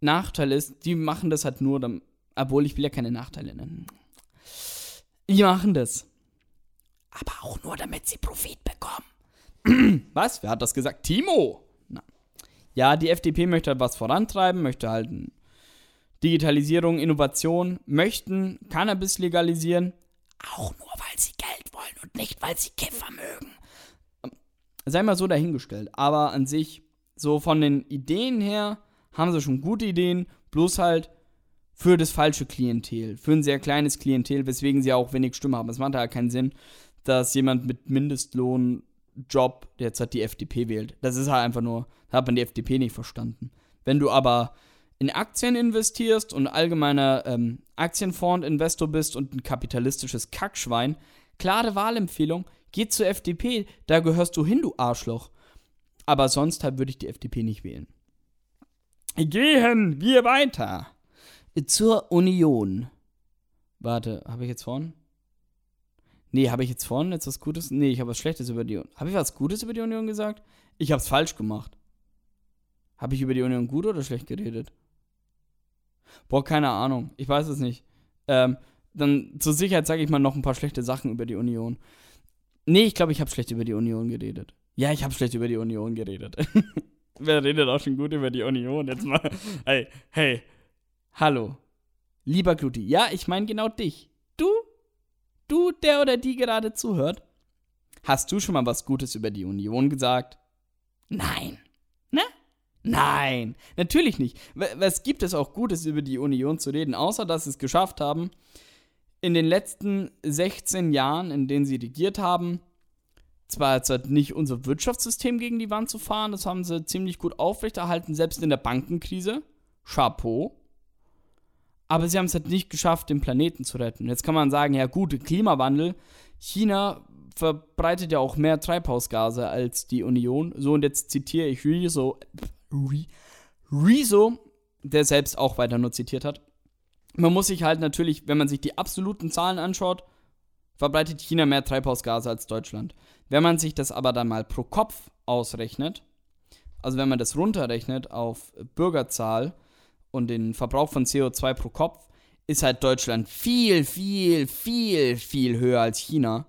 Speaker 3: Nachteil ist, die machen das halt nur, obwohl ich will ja keine Nachteile nennen. Die machen das. Aber auch nur, damit sie Profit bekommen. was? Wer hat das gesagt? Timo! Ja, die FDP möchte halt was vorantreiben, möchte halt Digitalisierung, Innovation, möchten Cannabis legalisieren, auch nur weil sie Geld wollen und nicht weil sie Kiffer mögen. Sei mal so dahingestellt, aber an sich, so von den Ideen her, haben sie schon gute Ideen, bloß halt für das falsche Klientel, für ein sehr kleines Klientel, weswegen sie auch wenig Stimme haben. Es macht halt keinen Sinn, dass jemand mit Mindestlohnjob jetzt halt die FDP wählt. Das ist halt einfach nur, da hat man die FDP nicht verstanden. Wenn du aber in Aktien investierst und allgemeiner ähm, Aktienfonds-Investor bist und ein kapitalistisches Kackschwein, klare Wahlempfehlung, geh zur FDP, da gehörst du hin, du Arschloch. Aber sonst halt würde ich die FDP nicht wählen. Gehen wir weiter zur Union. Warte, habe ich jetzt vorhin? Nee, habe ich jetzt vorhin jetzt was Gutes? Nee, ich habe was Schlechtes über die Union. Habe ich was Gutes über die Union gesagt? Ich habe es falsch gemacht. Habe ich über die Union gut oder schlecht geredet? Boah, keine Ahnung. Ich weiß es nicht. Ähm, dann zur Sicherheit sage ich mal noch ein paar schlechte Sachen über die Union. Nee, ich glaube, ich habe schlecht über die Union geredet. Ja, ich habe schlecht über die Union geredet. Wer redet auch schon gut über die Union? Jetzt mal. Hey, hey. Hallo. Lieber Gluti. Ja, ich meine genau dich. Du? Du, der oder die gerade zuhört? Hast du schon mal was Gutes über die Union gesagt? Nein. Ne? Nein, natürlich nicht. Was gibt es auch Gutes über die Union zu reden, außer dass sie es geschafft haben, in den letzten 16 Jahren, in denen sie regiert haben, zwar jetzt nicht unser Wirtschaftssystem gegen die Wand zu fahren, das haben sie ziemlich gut aufrechterhalten, selbst in der Bankenkrise. Chapeau. Aber sie haben es halt nicht geschafft, den Planeten zu retten. Jetzt kann man sagen, ja gut, Klimawandel. China verbreitet ja auch mehr Treibhausgase als die Union. So, und jetzt zitiere ich Rezo, Rezo, der selbst auch weiter nur zitiert hat. Man muss sich halt natürlich, wenn man sich die absoluten Zahlen anschaut, verbreitet China mehr Treibhausgase als Deutschland. Wenn man sich das aber dann mal pro Kopf ausrechnet, also wenn man das runterrechnet auf Bürgerzahl und den Verbrauch von CO2 pro Kopf, ist halt Deutschland viel, viel, viel, viel höher als China.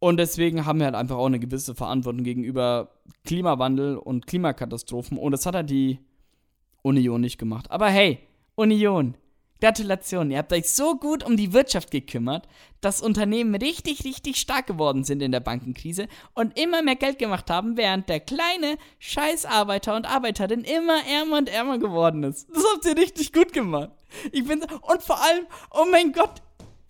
Speaker 3: Und deswegen haben wir halt einfach auch eine gewisse Verantwortung gegenüber Klimawandel und Klimakatastrophen. Und das hat halt die Union nicht gemacht. Aber hey, Union, Gratulation, ihr habt euch so gut um die Wirtschaft gekümmert, dass Unternehmen richtig, richtig stark geworden sind in der Bankenkrise und immer mehr Geld gemacht haben, während der kleine Scheißarbeiter und Arbeiterin immer ärmer und ärmer geworden ist. Das habt ihr richtig gut gemacht. Ich bin und vor allem, oh mein Gott,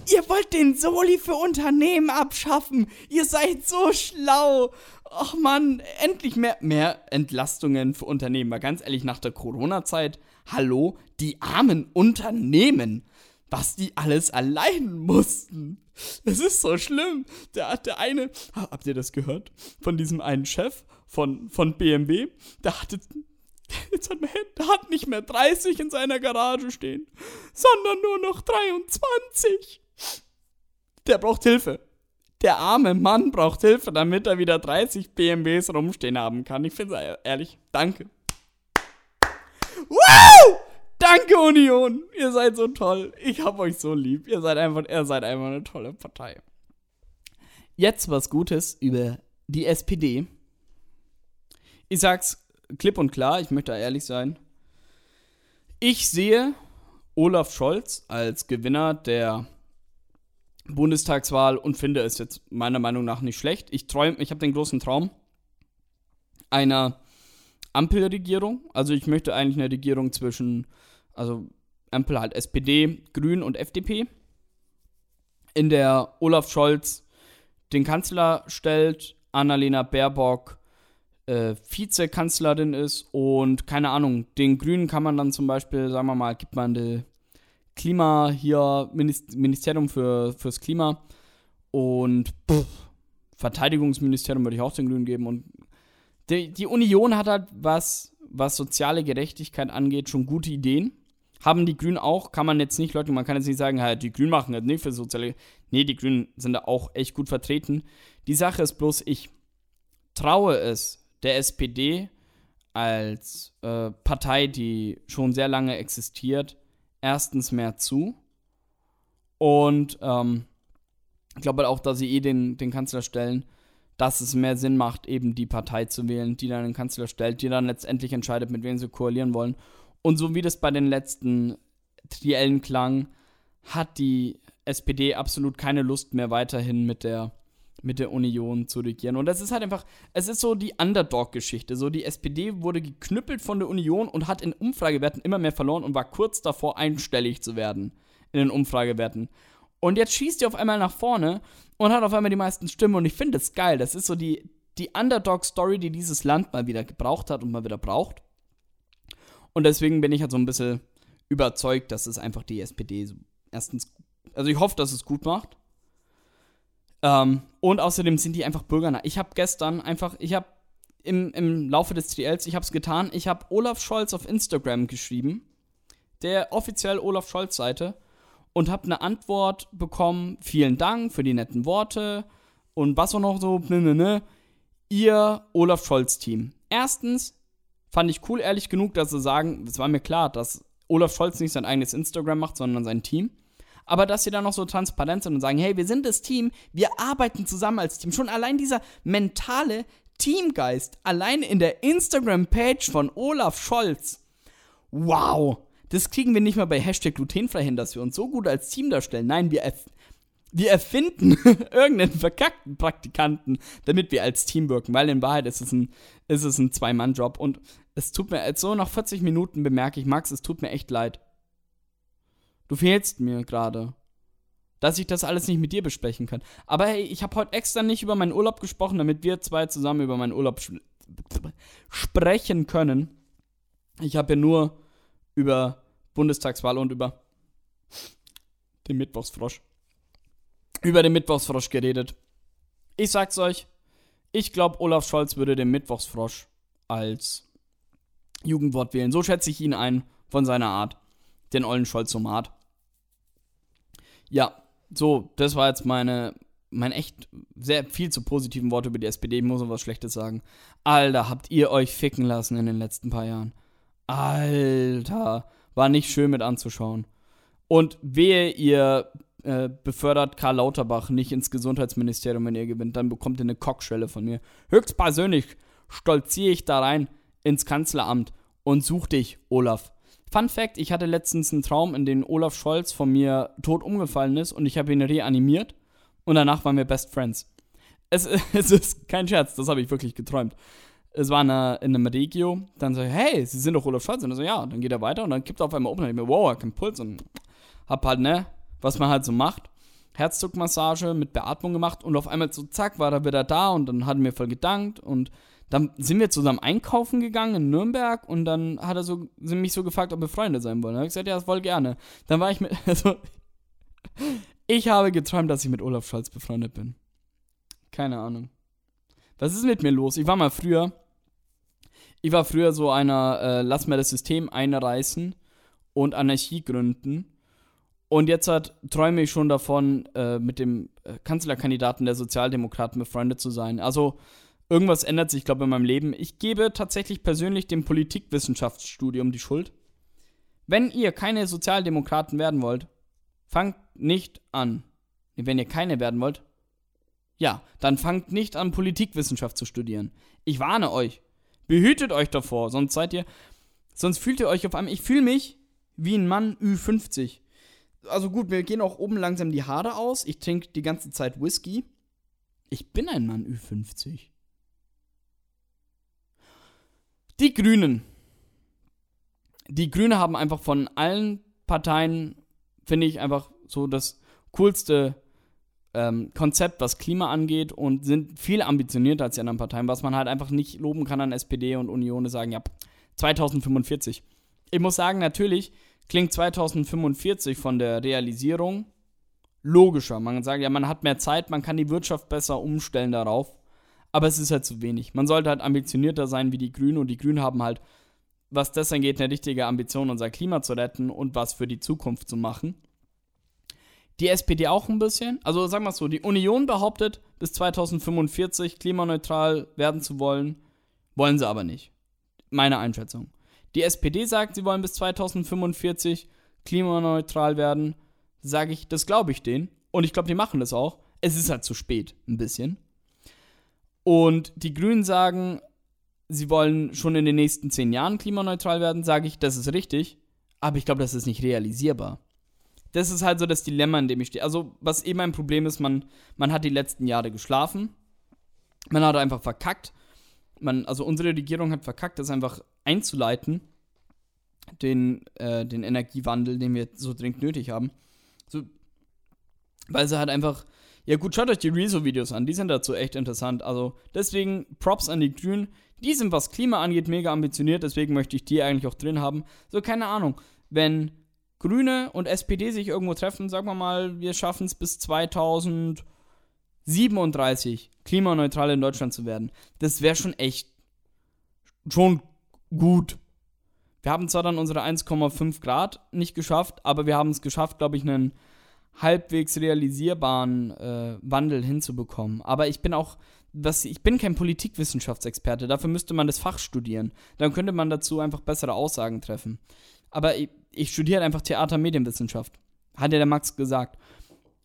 Speaker 3: ihr wollt den Soli für Unternehmen abschaffen. Ihr seid so schlau. Ach man, endlich mehr, mehr Entlastungen für Unternehmen. Mal ganz ehrlich, nach der Corona-Zeit hallo, die armen Unternehmen, was die alles allein mussten. Das ist so schlimm. Der, der eine, habt ihr das gehört? Von diesem einen Chef von, von BMW, der hatte, jetzt hat, man, der hat nicht mehr 30 in seiner Garage stehen, sondern nur noch 23. Der braucht Hilfe. Der arme Mann braucht Hilfe, damit er wieder 30 BMWs rumstehen haben kann. Ich finde es ehrlich, danke. Wow! Danke, Union! Ihr seid so toll. Ich hab euch so lieb. Ihr seid einfach, ihr seid einfach eine tolle Partei. Jetzt was Gutes über die SPD. Ich sag's klipp und klar, ich möchte ehrlich sein. Ich sehe Olaf Scholz als Gewinner der Bundestagswahl und finde es jetzt meiner Meinung nach nicht schlecht. Ich träume, ich habe den großen Traum einer Ampelregierung. Also ich möchte eigentlich eine Regierung zwischen, also Ampel halt SPD, Grün und FDP, in der Olaf Scholz den Kanzler stellt, Annalena Baerbock äh, Vizekanzlerin ist und keine Ahnung, den Grünen kann man dann zum Beispiel, sagen wir mal, gibt man die Klima hier, Ministerium für, fürs Klima und pff, Verteidigungsministerium würde ich auch den Grünen geben und die, die Union hat halt, was, was soziale Gerechtigkeit angeht, schon gute Ideen. Haben die Grünen auch, kann man jetzt nicht, Leute, man kann jetzt nicht sagen, halt, die Grünen machen das nicht für soziale. Nee, die Grünen sind da auch echt gut vertreten. Die Sache ist bloß, ich traue es der SPD als äh, Partei, die schon sehr lange existiert, erstens mehr zu. Und ähm, ich glaube halt auch, dass sie eh den, den Kanzler stellen dass es mehr Sinn macht, eben die Partei zu wählen, die dann den Kanzler stellt, die dann letztendlich entscheidet, mit wem sie koalieren wollen. Und so wie das bei den letzten Triellen klang, hat die SPD absolut keine Lust mehr weiterhin mit der mit der Union zu regieren. Und das ist halt einfach, es ist so die Underdog-Geschichte. So, die SPD wurde geknüppelt von der Union und hat in Umfragewerten immer mehr verloren und war kurz davor, einstellig zu werden in den Umfragewerten. Und jetzt schießt die auf einmal nach vorne und hat auf einmal die meisten Stimmen. Und ich finde es geil. Das ist so die, die Underdog-Story, die dieses Land mal wieder gebraucht hat und mal wieder braucht. Und deswegen bin ich halt so ein bisschen überzeugt, dass es einfach die SPD so erstens, also ich hoffe, dass es gut macht. Ähm, und außerdem sind die einfach bürgernah. Ich habe gestern einfach, ich habe im, im Laufe des TLs, ich habe es getan, ich habe Olaf Scholz auf Instagram geschrieben, der offiziell Olaf Scholz Seite, und habe eine Antwort bekommen, vielen Dank für die netten Worte und was auch noch so, ne, ne, ne, ihr Olaf Scholz Team. Erstens fand ich cool, ehrlich genug, dass sie sagen, es war mir klar, dass Olaf Scholz nicht sein eigenes Instagram macht, sondern sein Team. Aber dass sie dann noch so transparent sind und sagen, hey, wir sind das Team, wir arbeiten zusammen als Team. Schon allein dieser mentale Teamgeist, allein in der Instagram-Page von Olaf Scholz. Wow, das kriegen wir nicht mal bei Hashtag glutenfrei hin, dass wir uns so gut als Team darstellen. Nein, wir, erf wir erfinden irgendeinen verkackten Praktikanten, damit wir als Team wirken, weil in Wahrheit ist es ein, ist es ein Zwei-Mann-Job und es tut mir, so nach 40 Minuten bemerke ich, Max, es tut mir echt leid. Du fehlst mir gerade. Dass ich das alles nicht mit dir besprechen kann. Aber hey, ich habe heute extra nicht über meinen Urlaub gesprochen, damit wir zwei zusammen über meinen Urlaub sprechen können. Ich habe ja nur über Bundestagswahl und über den Mittwochsfrosch. Über den Mittwochsfrosch geredet. Ich sag's euch, ich glaube, Olaf Scholz würde den Mittwochsfrosch als Jugendwort wählen. So schätze ich ihn ein von seiner Art. Den ollen Scholzomat. Ja, so, das war jetzt meine, mein echt sehr viel zu positiven Worte über die SPD. Ich muss noch was Schlechtes sagen. Alter, habt ihr euch ficken lassen in den letzten paar Jahren. Alter, war nicht schön mit anzuschauen. Und wehe, ihr äh, befördert Karl Lauterbach nicht ins Gesundheitsministerium, wenn ihr gewinnt, dann bekommt ihr eine Kockschelle von mir. Höchstpersönlich stolziere ich da rein ins Kanzleramt und such dich, Olaf. Fun Fact: Ich hatte letztens einen Traum, in dem Olaf Scholz von mir tot umgefallen ist und ich habe ihn reanimiert und danach waren wir Best Friends. Es, es ist kein Scherz, das habe ich wirklich geträumt. Es war in, einem Regio, dann so, hey, Sie sind doch Olaf Scholz. Und er so, ja, dann geht er weiter und dann kippt er auf einmal um und ich mir, wow, keinen Puls und hab halt, ne, was man halt so macht. Herzdruckmassage mit Beatmung gemacht und auf einmal so, zack, war er wieder da und dann hat er mir voll gedankt und dann sind wir zusammen einkaufen gegangen in Nürnberg und dann hat er so, sind mich so gefragt, ob wir Freunde sein wollen. Da habe ich gesagt, ja, das voll gerne. Dann war ich mit, also, ich habe geträumt, dass ich mit Olaf Scholz befreundet bin. Keine Ahnung. Was ist mit mir los? Ich war mal früher, ich war früher so einer, äh, lass mir das System einreißen und Anarchie gründen. Und jetzt hat, träume ich schon davon, äh, mit dem äh, Kanzlerkandidaten der Sozialdemokraten befreundet zu sein. Also, irgendwas ändert sich, glaube ich, in meinem Leben. Ich gebe tatsächlich persönlich dem Politikwissenschaftsstudium die Schuld. Wenn ihr keine Sozialdemokraten werden wollt, fangt nicht an. Wenn ihr keine werden wollt, ja, dann fangt nicht an, Politikwissenschaft zu studieren. Ich warne euch. Behütet euch davor, sonst seid ihr. Sonst fühlt ihr euch auf einmal. Ich fühle mich wie ein Mann Ü50. Also gut, mir gehen auch oben langsam die Haare aus. Ich trinke die ganze Zeit Whisky. Ich bin ein Mann Ü50. Die Grünen. Die Grünen haben einfach von allen Parteien, finde ich, einfach so das coolste ähm, Konzept, was Klima angeht und sind viel ambitionierter als die anderen Parteien, was man halt einfach nicht loben kann an SPD und Union, ist sagen, ja, 2045. Ich muss sagen, natürlich klingt 2045 von der Realisierung logischer. Man sagt, ja, man hat mehr Zeit, man kann die Wirtschaft besser umstellen darauf. Aber es ist halt zu wenig. Man sollte halt ambitionierter sein wie die Grünen und die Grünen haben halt, was das angeht, eine richtige Ambition, unser Klima zu retten und was für die Zukunft zu machen. Die SPD auch ein bisschen. Also sagen wir es so, die Union behauptet, bis 2045 klimaneutral werden zu wollen, wollen sie aber nicht. Meine Einschätzung. Die SPD sagt, sie wollen bis 2045 klimaneutral werden. Sage ich, das glaube ich denen. Und ich glaube, die machen das auch. Es ist halt zu spät, ein bisschen. Und die Grünen sagen, sie wollen schon in den nächsten zehn Jahren klimaneutral werden, sage ich, das ist richtig. Aber ich glaube, das ist nicht realisierbar. Das ist halt so das Dilemma, in dem ich stehe. Also, was eben ein Problem ist, man, man hat die letzten Jahre geschlafen. Man hat einfach verkackt. Man, also unsere Regierung hat verkackt, das einfach einzuleiten, den, äh, den Energiewandel, den wir so dringend nötig haben. So, Weil sie halt einfach. Ja, gut, schaut euch die Rezo-Videos an, die sind dazu echt interessant. Also, deswegen Props an die Grünen. Die sind, was Klima angeht, mega ambitioniert, deswegen möchte ich die eigentlich auch drin haben. So, keine Ahnung. Wenn Grüne und SPD sich irgendwo treffen, sagen wir mal, wir schaffen es bis 2037 klimaneutral in Deutschland zu werden. Das wäre schon echt schon gut. Wir haben zwar dann unsere 1,5 Grad nicht geschafft, aber wir haben es geschafft, glaube ich, einen halbwegs realisierbaren äh, Wandel hinzubekommen. Aber ich bin auch, das, ich bin kein Politikwissenschaftsexperte, dafür müsste man das Fach studieren. Dann könnte man dazu einfach bessere Aussagen treffen. Aber ich, ich studiere einfach Theater-Medienwissenschaft. Hat ja der Max gesagt.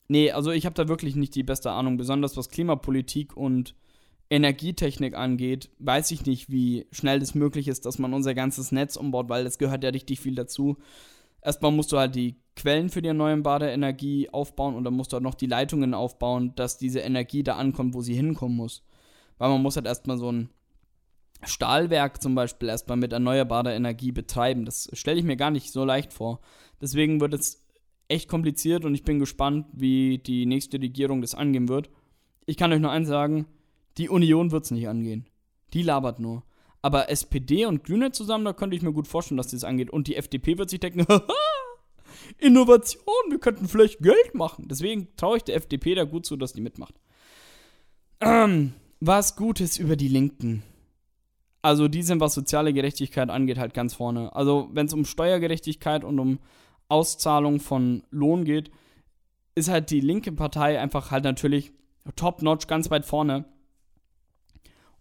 Speaker 3: Nee, also ich habe da wirklich nicht die beste Ahnung, besonders was Klimapolitik und Energietechnik angeht, weiß ich nicht, wie schnell das möglich ist, dass man unser ganzes Netz umbaut, weil das gehört ja richtig viel dazu. Erstmal musst du halt die Quellen für die erneuerbare Energie aufbauen und dann musst du halt noch die Leitungen aufbauen, dass diese Energie da ankommt, wo sie hinkommen muss. Weil man muss halt erstmal so ein Stahlwerk zum Beispiel erstmal mit erneuerbarer Energie betreiben. Das stelle ich mir gar nicht so leicht vor. Deswegen wird es echt kompliziert und ich bin gespannt, wie die nächste Regierung das angehen wird. Ich kann euch nur eins sagen, die Union wird es nicht angehen. Die labert nur. Aber SPD und Grüne zusammen, da könnte ich mir gut vorstellen, dass das angeht. Und die FDP wird sich denken, haha, Innovation, wir könnten vielleicht Geld machen. Deswegen traue ich der FDP da gut zu, dass die mitmacht. Ähm, was Gutes über die Linken. Also die sind, was soziale Gerechtigkeit angeht, halt ganz vorne. Also wenn es um Steuergerechtigkeit und um Auszahlung von Lohn geht, ist halt die linke Partei einfach halt natürlich top-notch ganz weit vorne.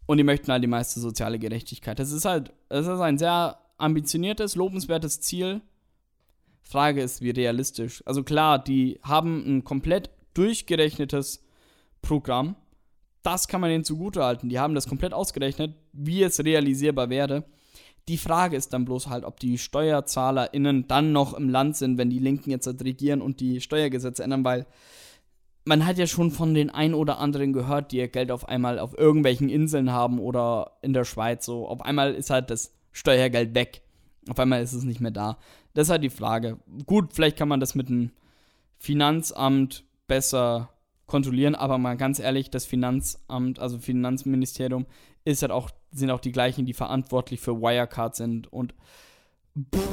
Speaker 3: Und die möchten halt die meiste soziale Gerechtigkeit. Das ist halt, das ist ein sehr ambitioniertes, lobenswertes Ziel. Frage ist, wie realistisch. Also klar, die haben ein komplett durchgerechnetes Programm. Das kann man ihnen zugutehalten. Die haben das komplett ausgerechnet, wie es realisierbar wäre. Die Frage ist dann bloß halt, ob die SteuerzahlerInnen dann noch im Land sind, wenn die Linken jetzt regieren und die Steuergesetze ändern, weil man hat ja schon von den ein oder anderen gehört, die ihr Geld auf einmal auf irgendwelchen Inseln haben oder in der Schweiz. So, auf einmal ist halt das Steuergeld weg. Auf einmal ist es nicht mehr da. Das ist halt die Frage. Gut, vielleicht kann man das mit dem Finanzamt besser kontrollieren, aber mal ganz ehrlich, das Finanzamt, also Finanzministerium, ist halt auch, sind auch die gleichen, die verantwortlich für Wirecard sind und pff,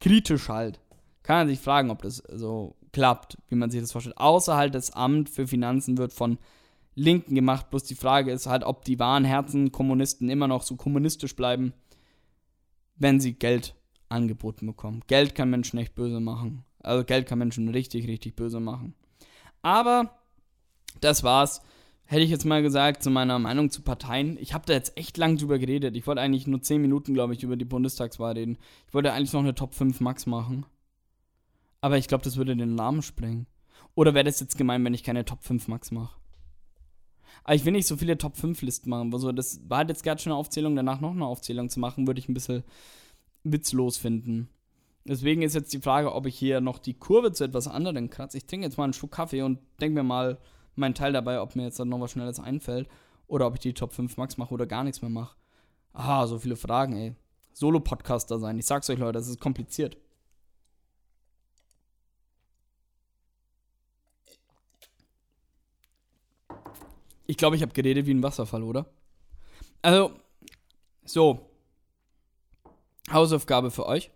Speaker 3: kritisch halt. Kann man sich fragen, ob das so klappt, wie man sich das vorstellt. Außer halt das Amt für Finanzen wird von Linken gemacht, bloß die Frage ist halt, ob die wahren Herzen Kommunisten immer noch so kommunistisch bleiben, wenn sie Geld angeboten bekommen. Geld kann Menschen echt böse machen. Also Geld kann Menschen richtig, richtig böse machen. Aber das war's. Hätte ich jetzt mal gesagt zu meiner Meinung zu Parteien. Ich habe da jetzt echt lang drüber geredet. Ich wollte eigentlich nur 10 Minuten, glaube ich, über die Bundestagswahl reden. Ich wollte eigentlich noch eine Top 5 Max machen. Aber ich glaube, das würde den Namen sprengen. Oder wäre das jetzt gemein, wenn ich keine Top 5 Max mache? Aber ich will nicht so viele Top 5 Listen machen. Also das war jetzt gerade schon eine Aufzählung, danach noch eine Aufzählung zu machen, würde ich ein bisschen witzlos finden. Deswegen ist jetzt die Frage, ob ich hier noch die Kurve zu etwas anderem kratze. Ich trinke jetzt mal einen Schluck Kaffee und denke mir mal meinen Teil dabei, ob mir jetzt dann noch was Schnelles einfällt. Oder ob ich die Top 5 Max mache oder gar nichts mehr mache. Ah, so viele Fragen, ey. Solo-Podcaster sein. Ich sag's euch, Leute, das ist kompliziert. Ich glaube, ich habe geredet wie ein Wasserfall, oder? Also, so. Hausaufgabe für euch.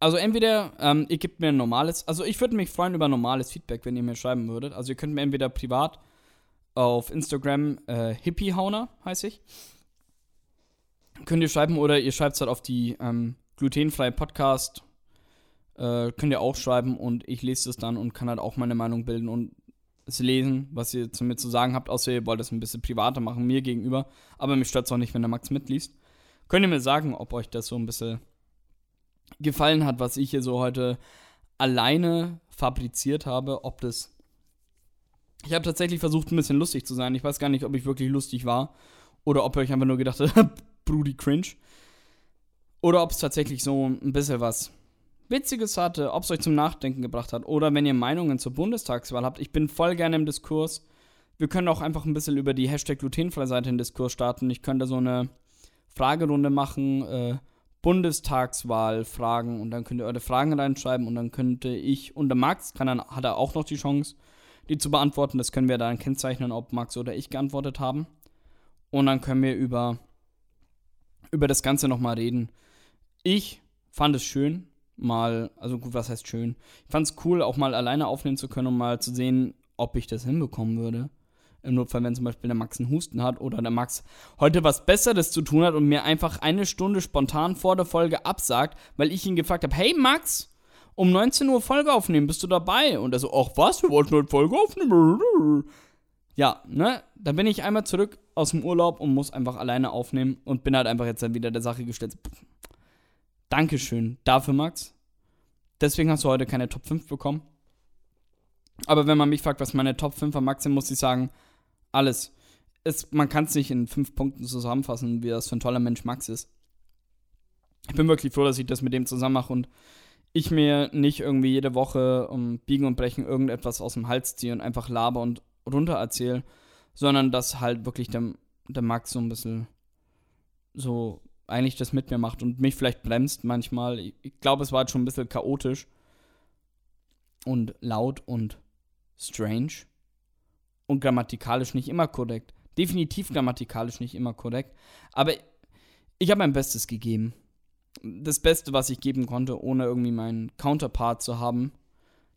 Speaker 3: Also entweder ähm, ihr gebt mir ein normales, also ich würde mich freuen über normales Feedback, wenn ihr mir schreiben würdet. Also ihr könnt mir entweder privat auf Instagram äh, Hippiehauner heiße ich. Könnt ihr schreiben oder ihr schreibt es halt auf die ähm, glutenfreie Podcast. Äh, könnt ihr auch schreiben und ich lese es dann und kann halt auch meine Meinung bilden und es lesen, was ihr zu mir zu sagen habt, außer ihr wollt das ein bisschen privater machen, mir gegenüber. Aber mich stört es auch nicht, wenn der Max mitliest. Könnt ihr mir sagen, ob euch das so ein bisschen gefallen hat, was ich hier so heute alleine fabriziert habe, ob das. Ich habe tatsächlich versucht, ein bisschen lustig zu sein. Ich weiß gar nicht, ob ich wirklich lustig war oder ob ihr euch einfach nur gedacht habt, Brudi cringe. Oder ob es tatsächlich so ein bisschen was Witziges hatte, ob es euch zum Nachdenken gebracht hat oder wenn ihr Meinungen zur Bundestagswahl habt. Ich bin voll gerne im Diskurs. Wir können auch einfach ein bisschen über die Hashtag glutenfrei Seite in Diskurs starten. Ich könnte so eine Fragerunde machen. Äh, Bundestagswahl Fragen und dann könnt ihr eure Fragen reinschreiben und dann könnte ich und der Max kann dann hat er auch noch die Chance, die zu beantworten. Das können wir dann kennzeichnen, ob Max oder ich geantwortet haben. Und dann können wir über über das Ganze nochmal reden. Ich fand es schön, mal, also gut, was heißt schön? Ich fand es cool, auch mal alleine aufnehmen zu können, um mal zu sehen, ob ich das hinbekommen würde. Im Notfall, wenn zum Beispiel der Max einen Husten hat oder der Max heute was Besseres zu tun hat und mir einfach eine Stunde spontan vor der Folge absagt, weil ich ihn gefragt habe, hey Max, um 19 Uhr Folge aufnehmen, bist du dabei? Und er so, ach was, wir wollten heute Folge aufnehmen. Ja, ne, dann bin ich einmal zurück aus dem Urlaub und muss einfach alleine aufnehmen und bin halt einfach jetzt dann wieder der Sache gestellt. Dankeschön dafür, Max. Deswegen hast du heute keine Top 5 bekommen. Aber wenn man mich fragt, was meine Top 5 am Max sind, muss ich sagen, alles. Es, man kann es nicht in fünf Punkten zusammenfassen, wie das für ein toller Mensch Max ist. Ich bin wirklich froh, dass ich das mit dem zusammen mache und ich mir nicht irgendwie jede Woche um Biegen und Brechen irgendetwas aus dem Hals ziehe und einfach laber und runter erzähle, sondern dass halt wirklich der, der Max so ein bisschen so eigentlich das mit mir macht und mich vielleicht bremst manchmal. Ich, ich glaube, es war halt schon ein bisschen chaotisch und laut und strange und grammatikalisch nicht immer korrekt. Definitiv grammatikalisch nicht immer korrekt. Aber ich habe mein Bestes gegeben. Das Beste, was ich geben konnte, ohne irgendwie meinen Counterpart zu haben.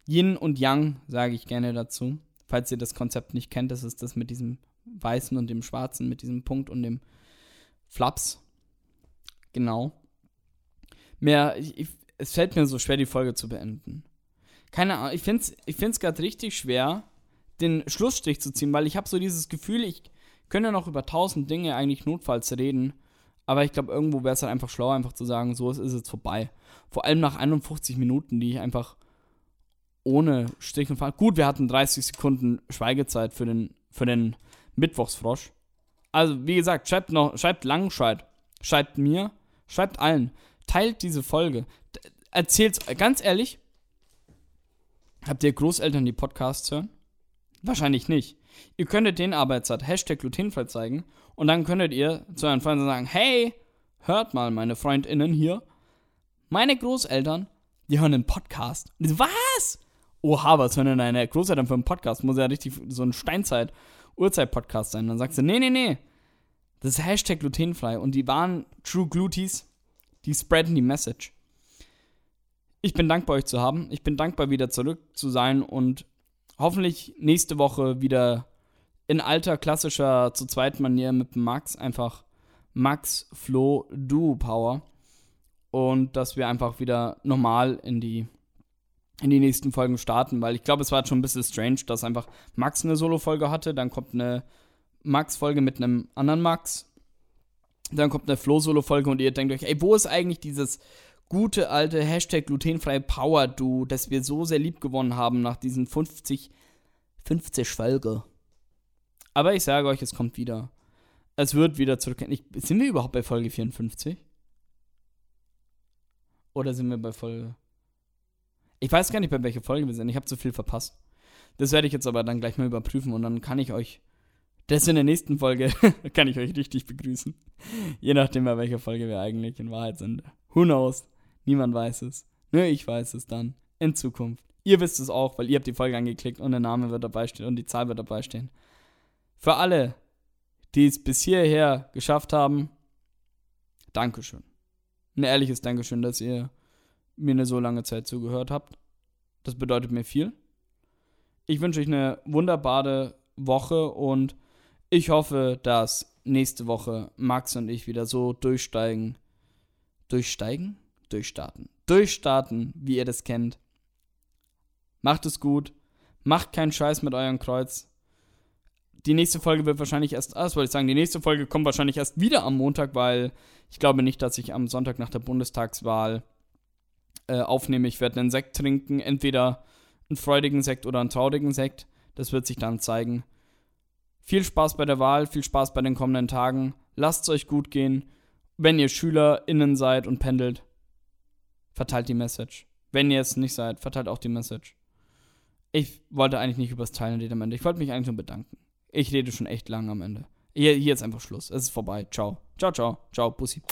Speaker 3: Yin und Yang sage ich gerne dazu. Falls ihr das Konzept nicht kennt, das ist das mit diesem Weißen und dem Schwarzen, mit diesem Punkt und dem Flaps. Genau. Mehr, ich, ich, es fällt mir so schwer, die Folge zu beenden. Keine Ahnung, ich finde es ich find's gerade richtig schwer, den Schlussstrich zu ziehen, weil ich habe so dieses Gefühl, ich könnte noch über tausend Dinge eigentlich notfalls reden, aber ich glaube, irgendwo wäre es halt einfach schlauer, einfach zu sagen, so, es ist jetzt vorbei. Vor allem nach 51 Minuten, die ich einfach ohne Strich und Faden. Gut, wir hatten 30 Sekunden Schweigezeit für den, für den Mittwochsfrosch. Also, wie gesagt, schreibt noch, schreibt Langscheid. Schreibt mir, schreibt allen. Teilt diese Folge. Erzählt's, ganz ehrlich, habt ihr Großeltern, die Podcasts hören? Wahrscheinlich nicht. Ihr könntet den halt Hashtag glutenfrei zeigen und dann könntet ihr zu euren Freunden sagen, hey, hört mal, meine FreundInnen hier. Meine Großeltern, die hören einen Podcast. Und so, was? Oha, was hören denn deine Großeltern für einen Podcast? Muss ja richtig so ein Steinzeit-Uhrzeit-Podcast sein. Dann sagst du, nee, nee, nee. Das ist Hashtag glutenfrei. Und die waren True Gluties. Die spreaden die Message. Ich bin dankbar, euch zu haben. Ich bin dankbar, wieder zurück zu sein und hoffentlich nächste Woche wieder in alter klassischer zu zweit Manier mit Max einfach Max Flo Duo Power. Und dass wir einfach wieder normal in die in die nächsten Folgen starten, weil ich glaube, es war schon ein bisschen strange, dass einfach Max eine Solo-Folge hatte, dann kommt eine Max-Folge mit einem anderen Max, dann kommt eine Flo-Solo-Folge und ihr denkt euch, ey, wo ist eigentlich dieses gute alte Hashtag glutenfreie Power Du, das wir so sehr lieb gewonnen haben nach diesen 50, 50 Folge. Aber ich sage euch, es kommt wieder. Es wird wieder zurück. sind wir überhaupt bei Folge 54? Oder sind wir bei Folge. Ich weiß gar nicht, bei welcher Folge wir sind. Ich habe zu viel verpasst. Das werde ich jetzt aber dann gleich mal überprüfen und dann kann ich euch. Das in der nächsten Folge kann ich euch richtig begrüßen. Je nachdem, bei welcher Folge wir eigentlich in Wahrheit sind. Who knows? Niemand weiß es. Nur ich weiß es dann. In Zukunft. Ihr wisst es auch, weil ihr habt die Folge angeklickt und der Name wird dabei stehen und die Zahl wird dabei stehen. Für alle, die es bis hierher geschafft haben, Dankeschön. Ein ehrliches Dankeschön, dass ihr mir eine so lange Zeit zugehört habt. Das bedeutet mir viel. Ich wünsche euch eine wunderbare Woche und ich hoffe, dass nächste Woche Max und ich wieder so durchsteigen. Durchsteigen? Durchstarten. Durchstarten, wie ihr das kennt. Macht es gut. Macht keinen Scheiß mit eurem Kreuz. Die nächste Folge wird wahrscheinlich erst, ah, das wollte ich sagen, die nächste Folge kommt wahrscheinlich erst wieder am Montag, weil ich glaube nicht, dass ich am Sonntag nach der Bundestagswahl äh, aufnehme. Ich werde einen Sekt trinken, entweder einen freudigen Sekt oder einen traurigen Sekt. Das wird sich dann zeigen. Viel Spaß bei der Wahl, viel Spaß bei den kommenden Tagen. Lasst es euch gut gehen. Wenn ihr SchülerInnen seid und pendelt, verteilt die Message. Wenn ihr es nicht seid, verteilt auch die Message. Ich wollte eigentlich nicht übers Teilen reden am Ende. Ich wollte mich eigentlich nur bedanken. Ich rede schon echt lang am Ende. Hier, hier ist einfach Schluss. Es ist vorbei. Ciao. Ciao, ciao. Ciao, Pussy.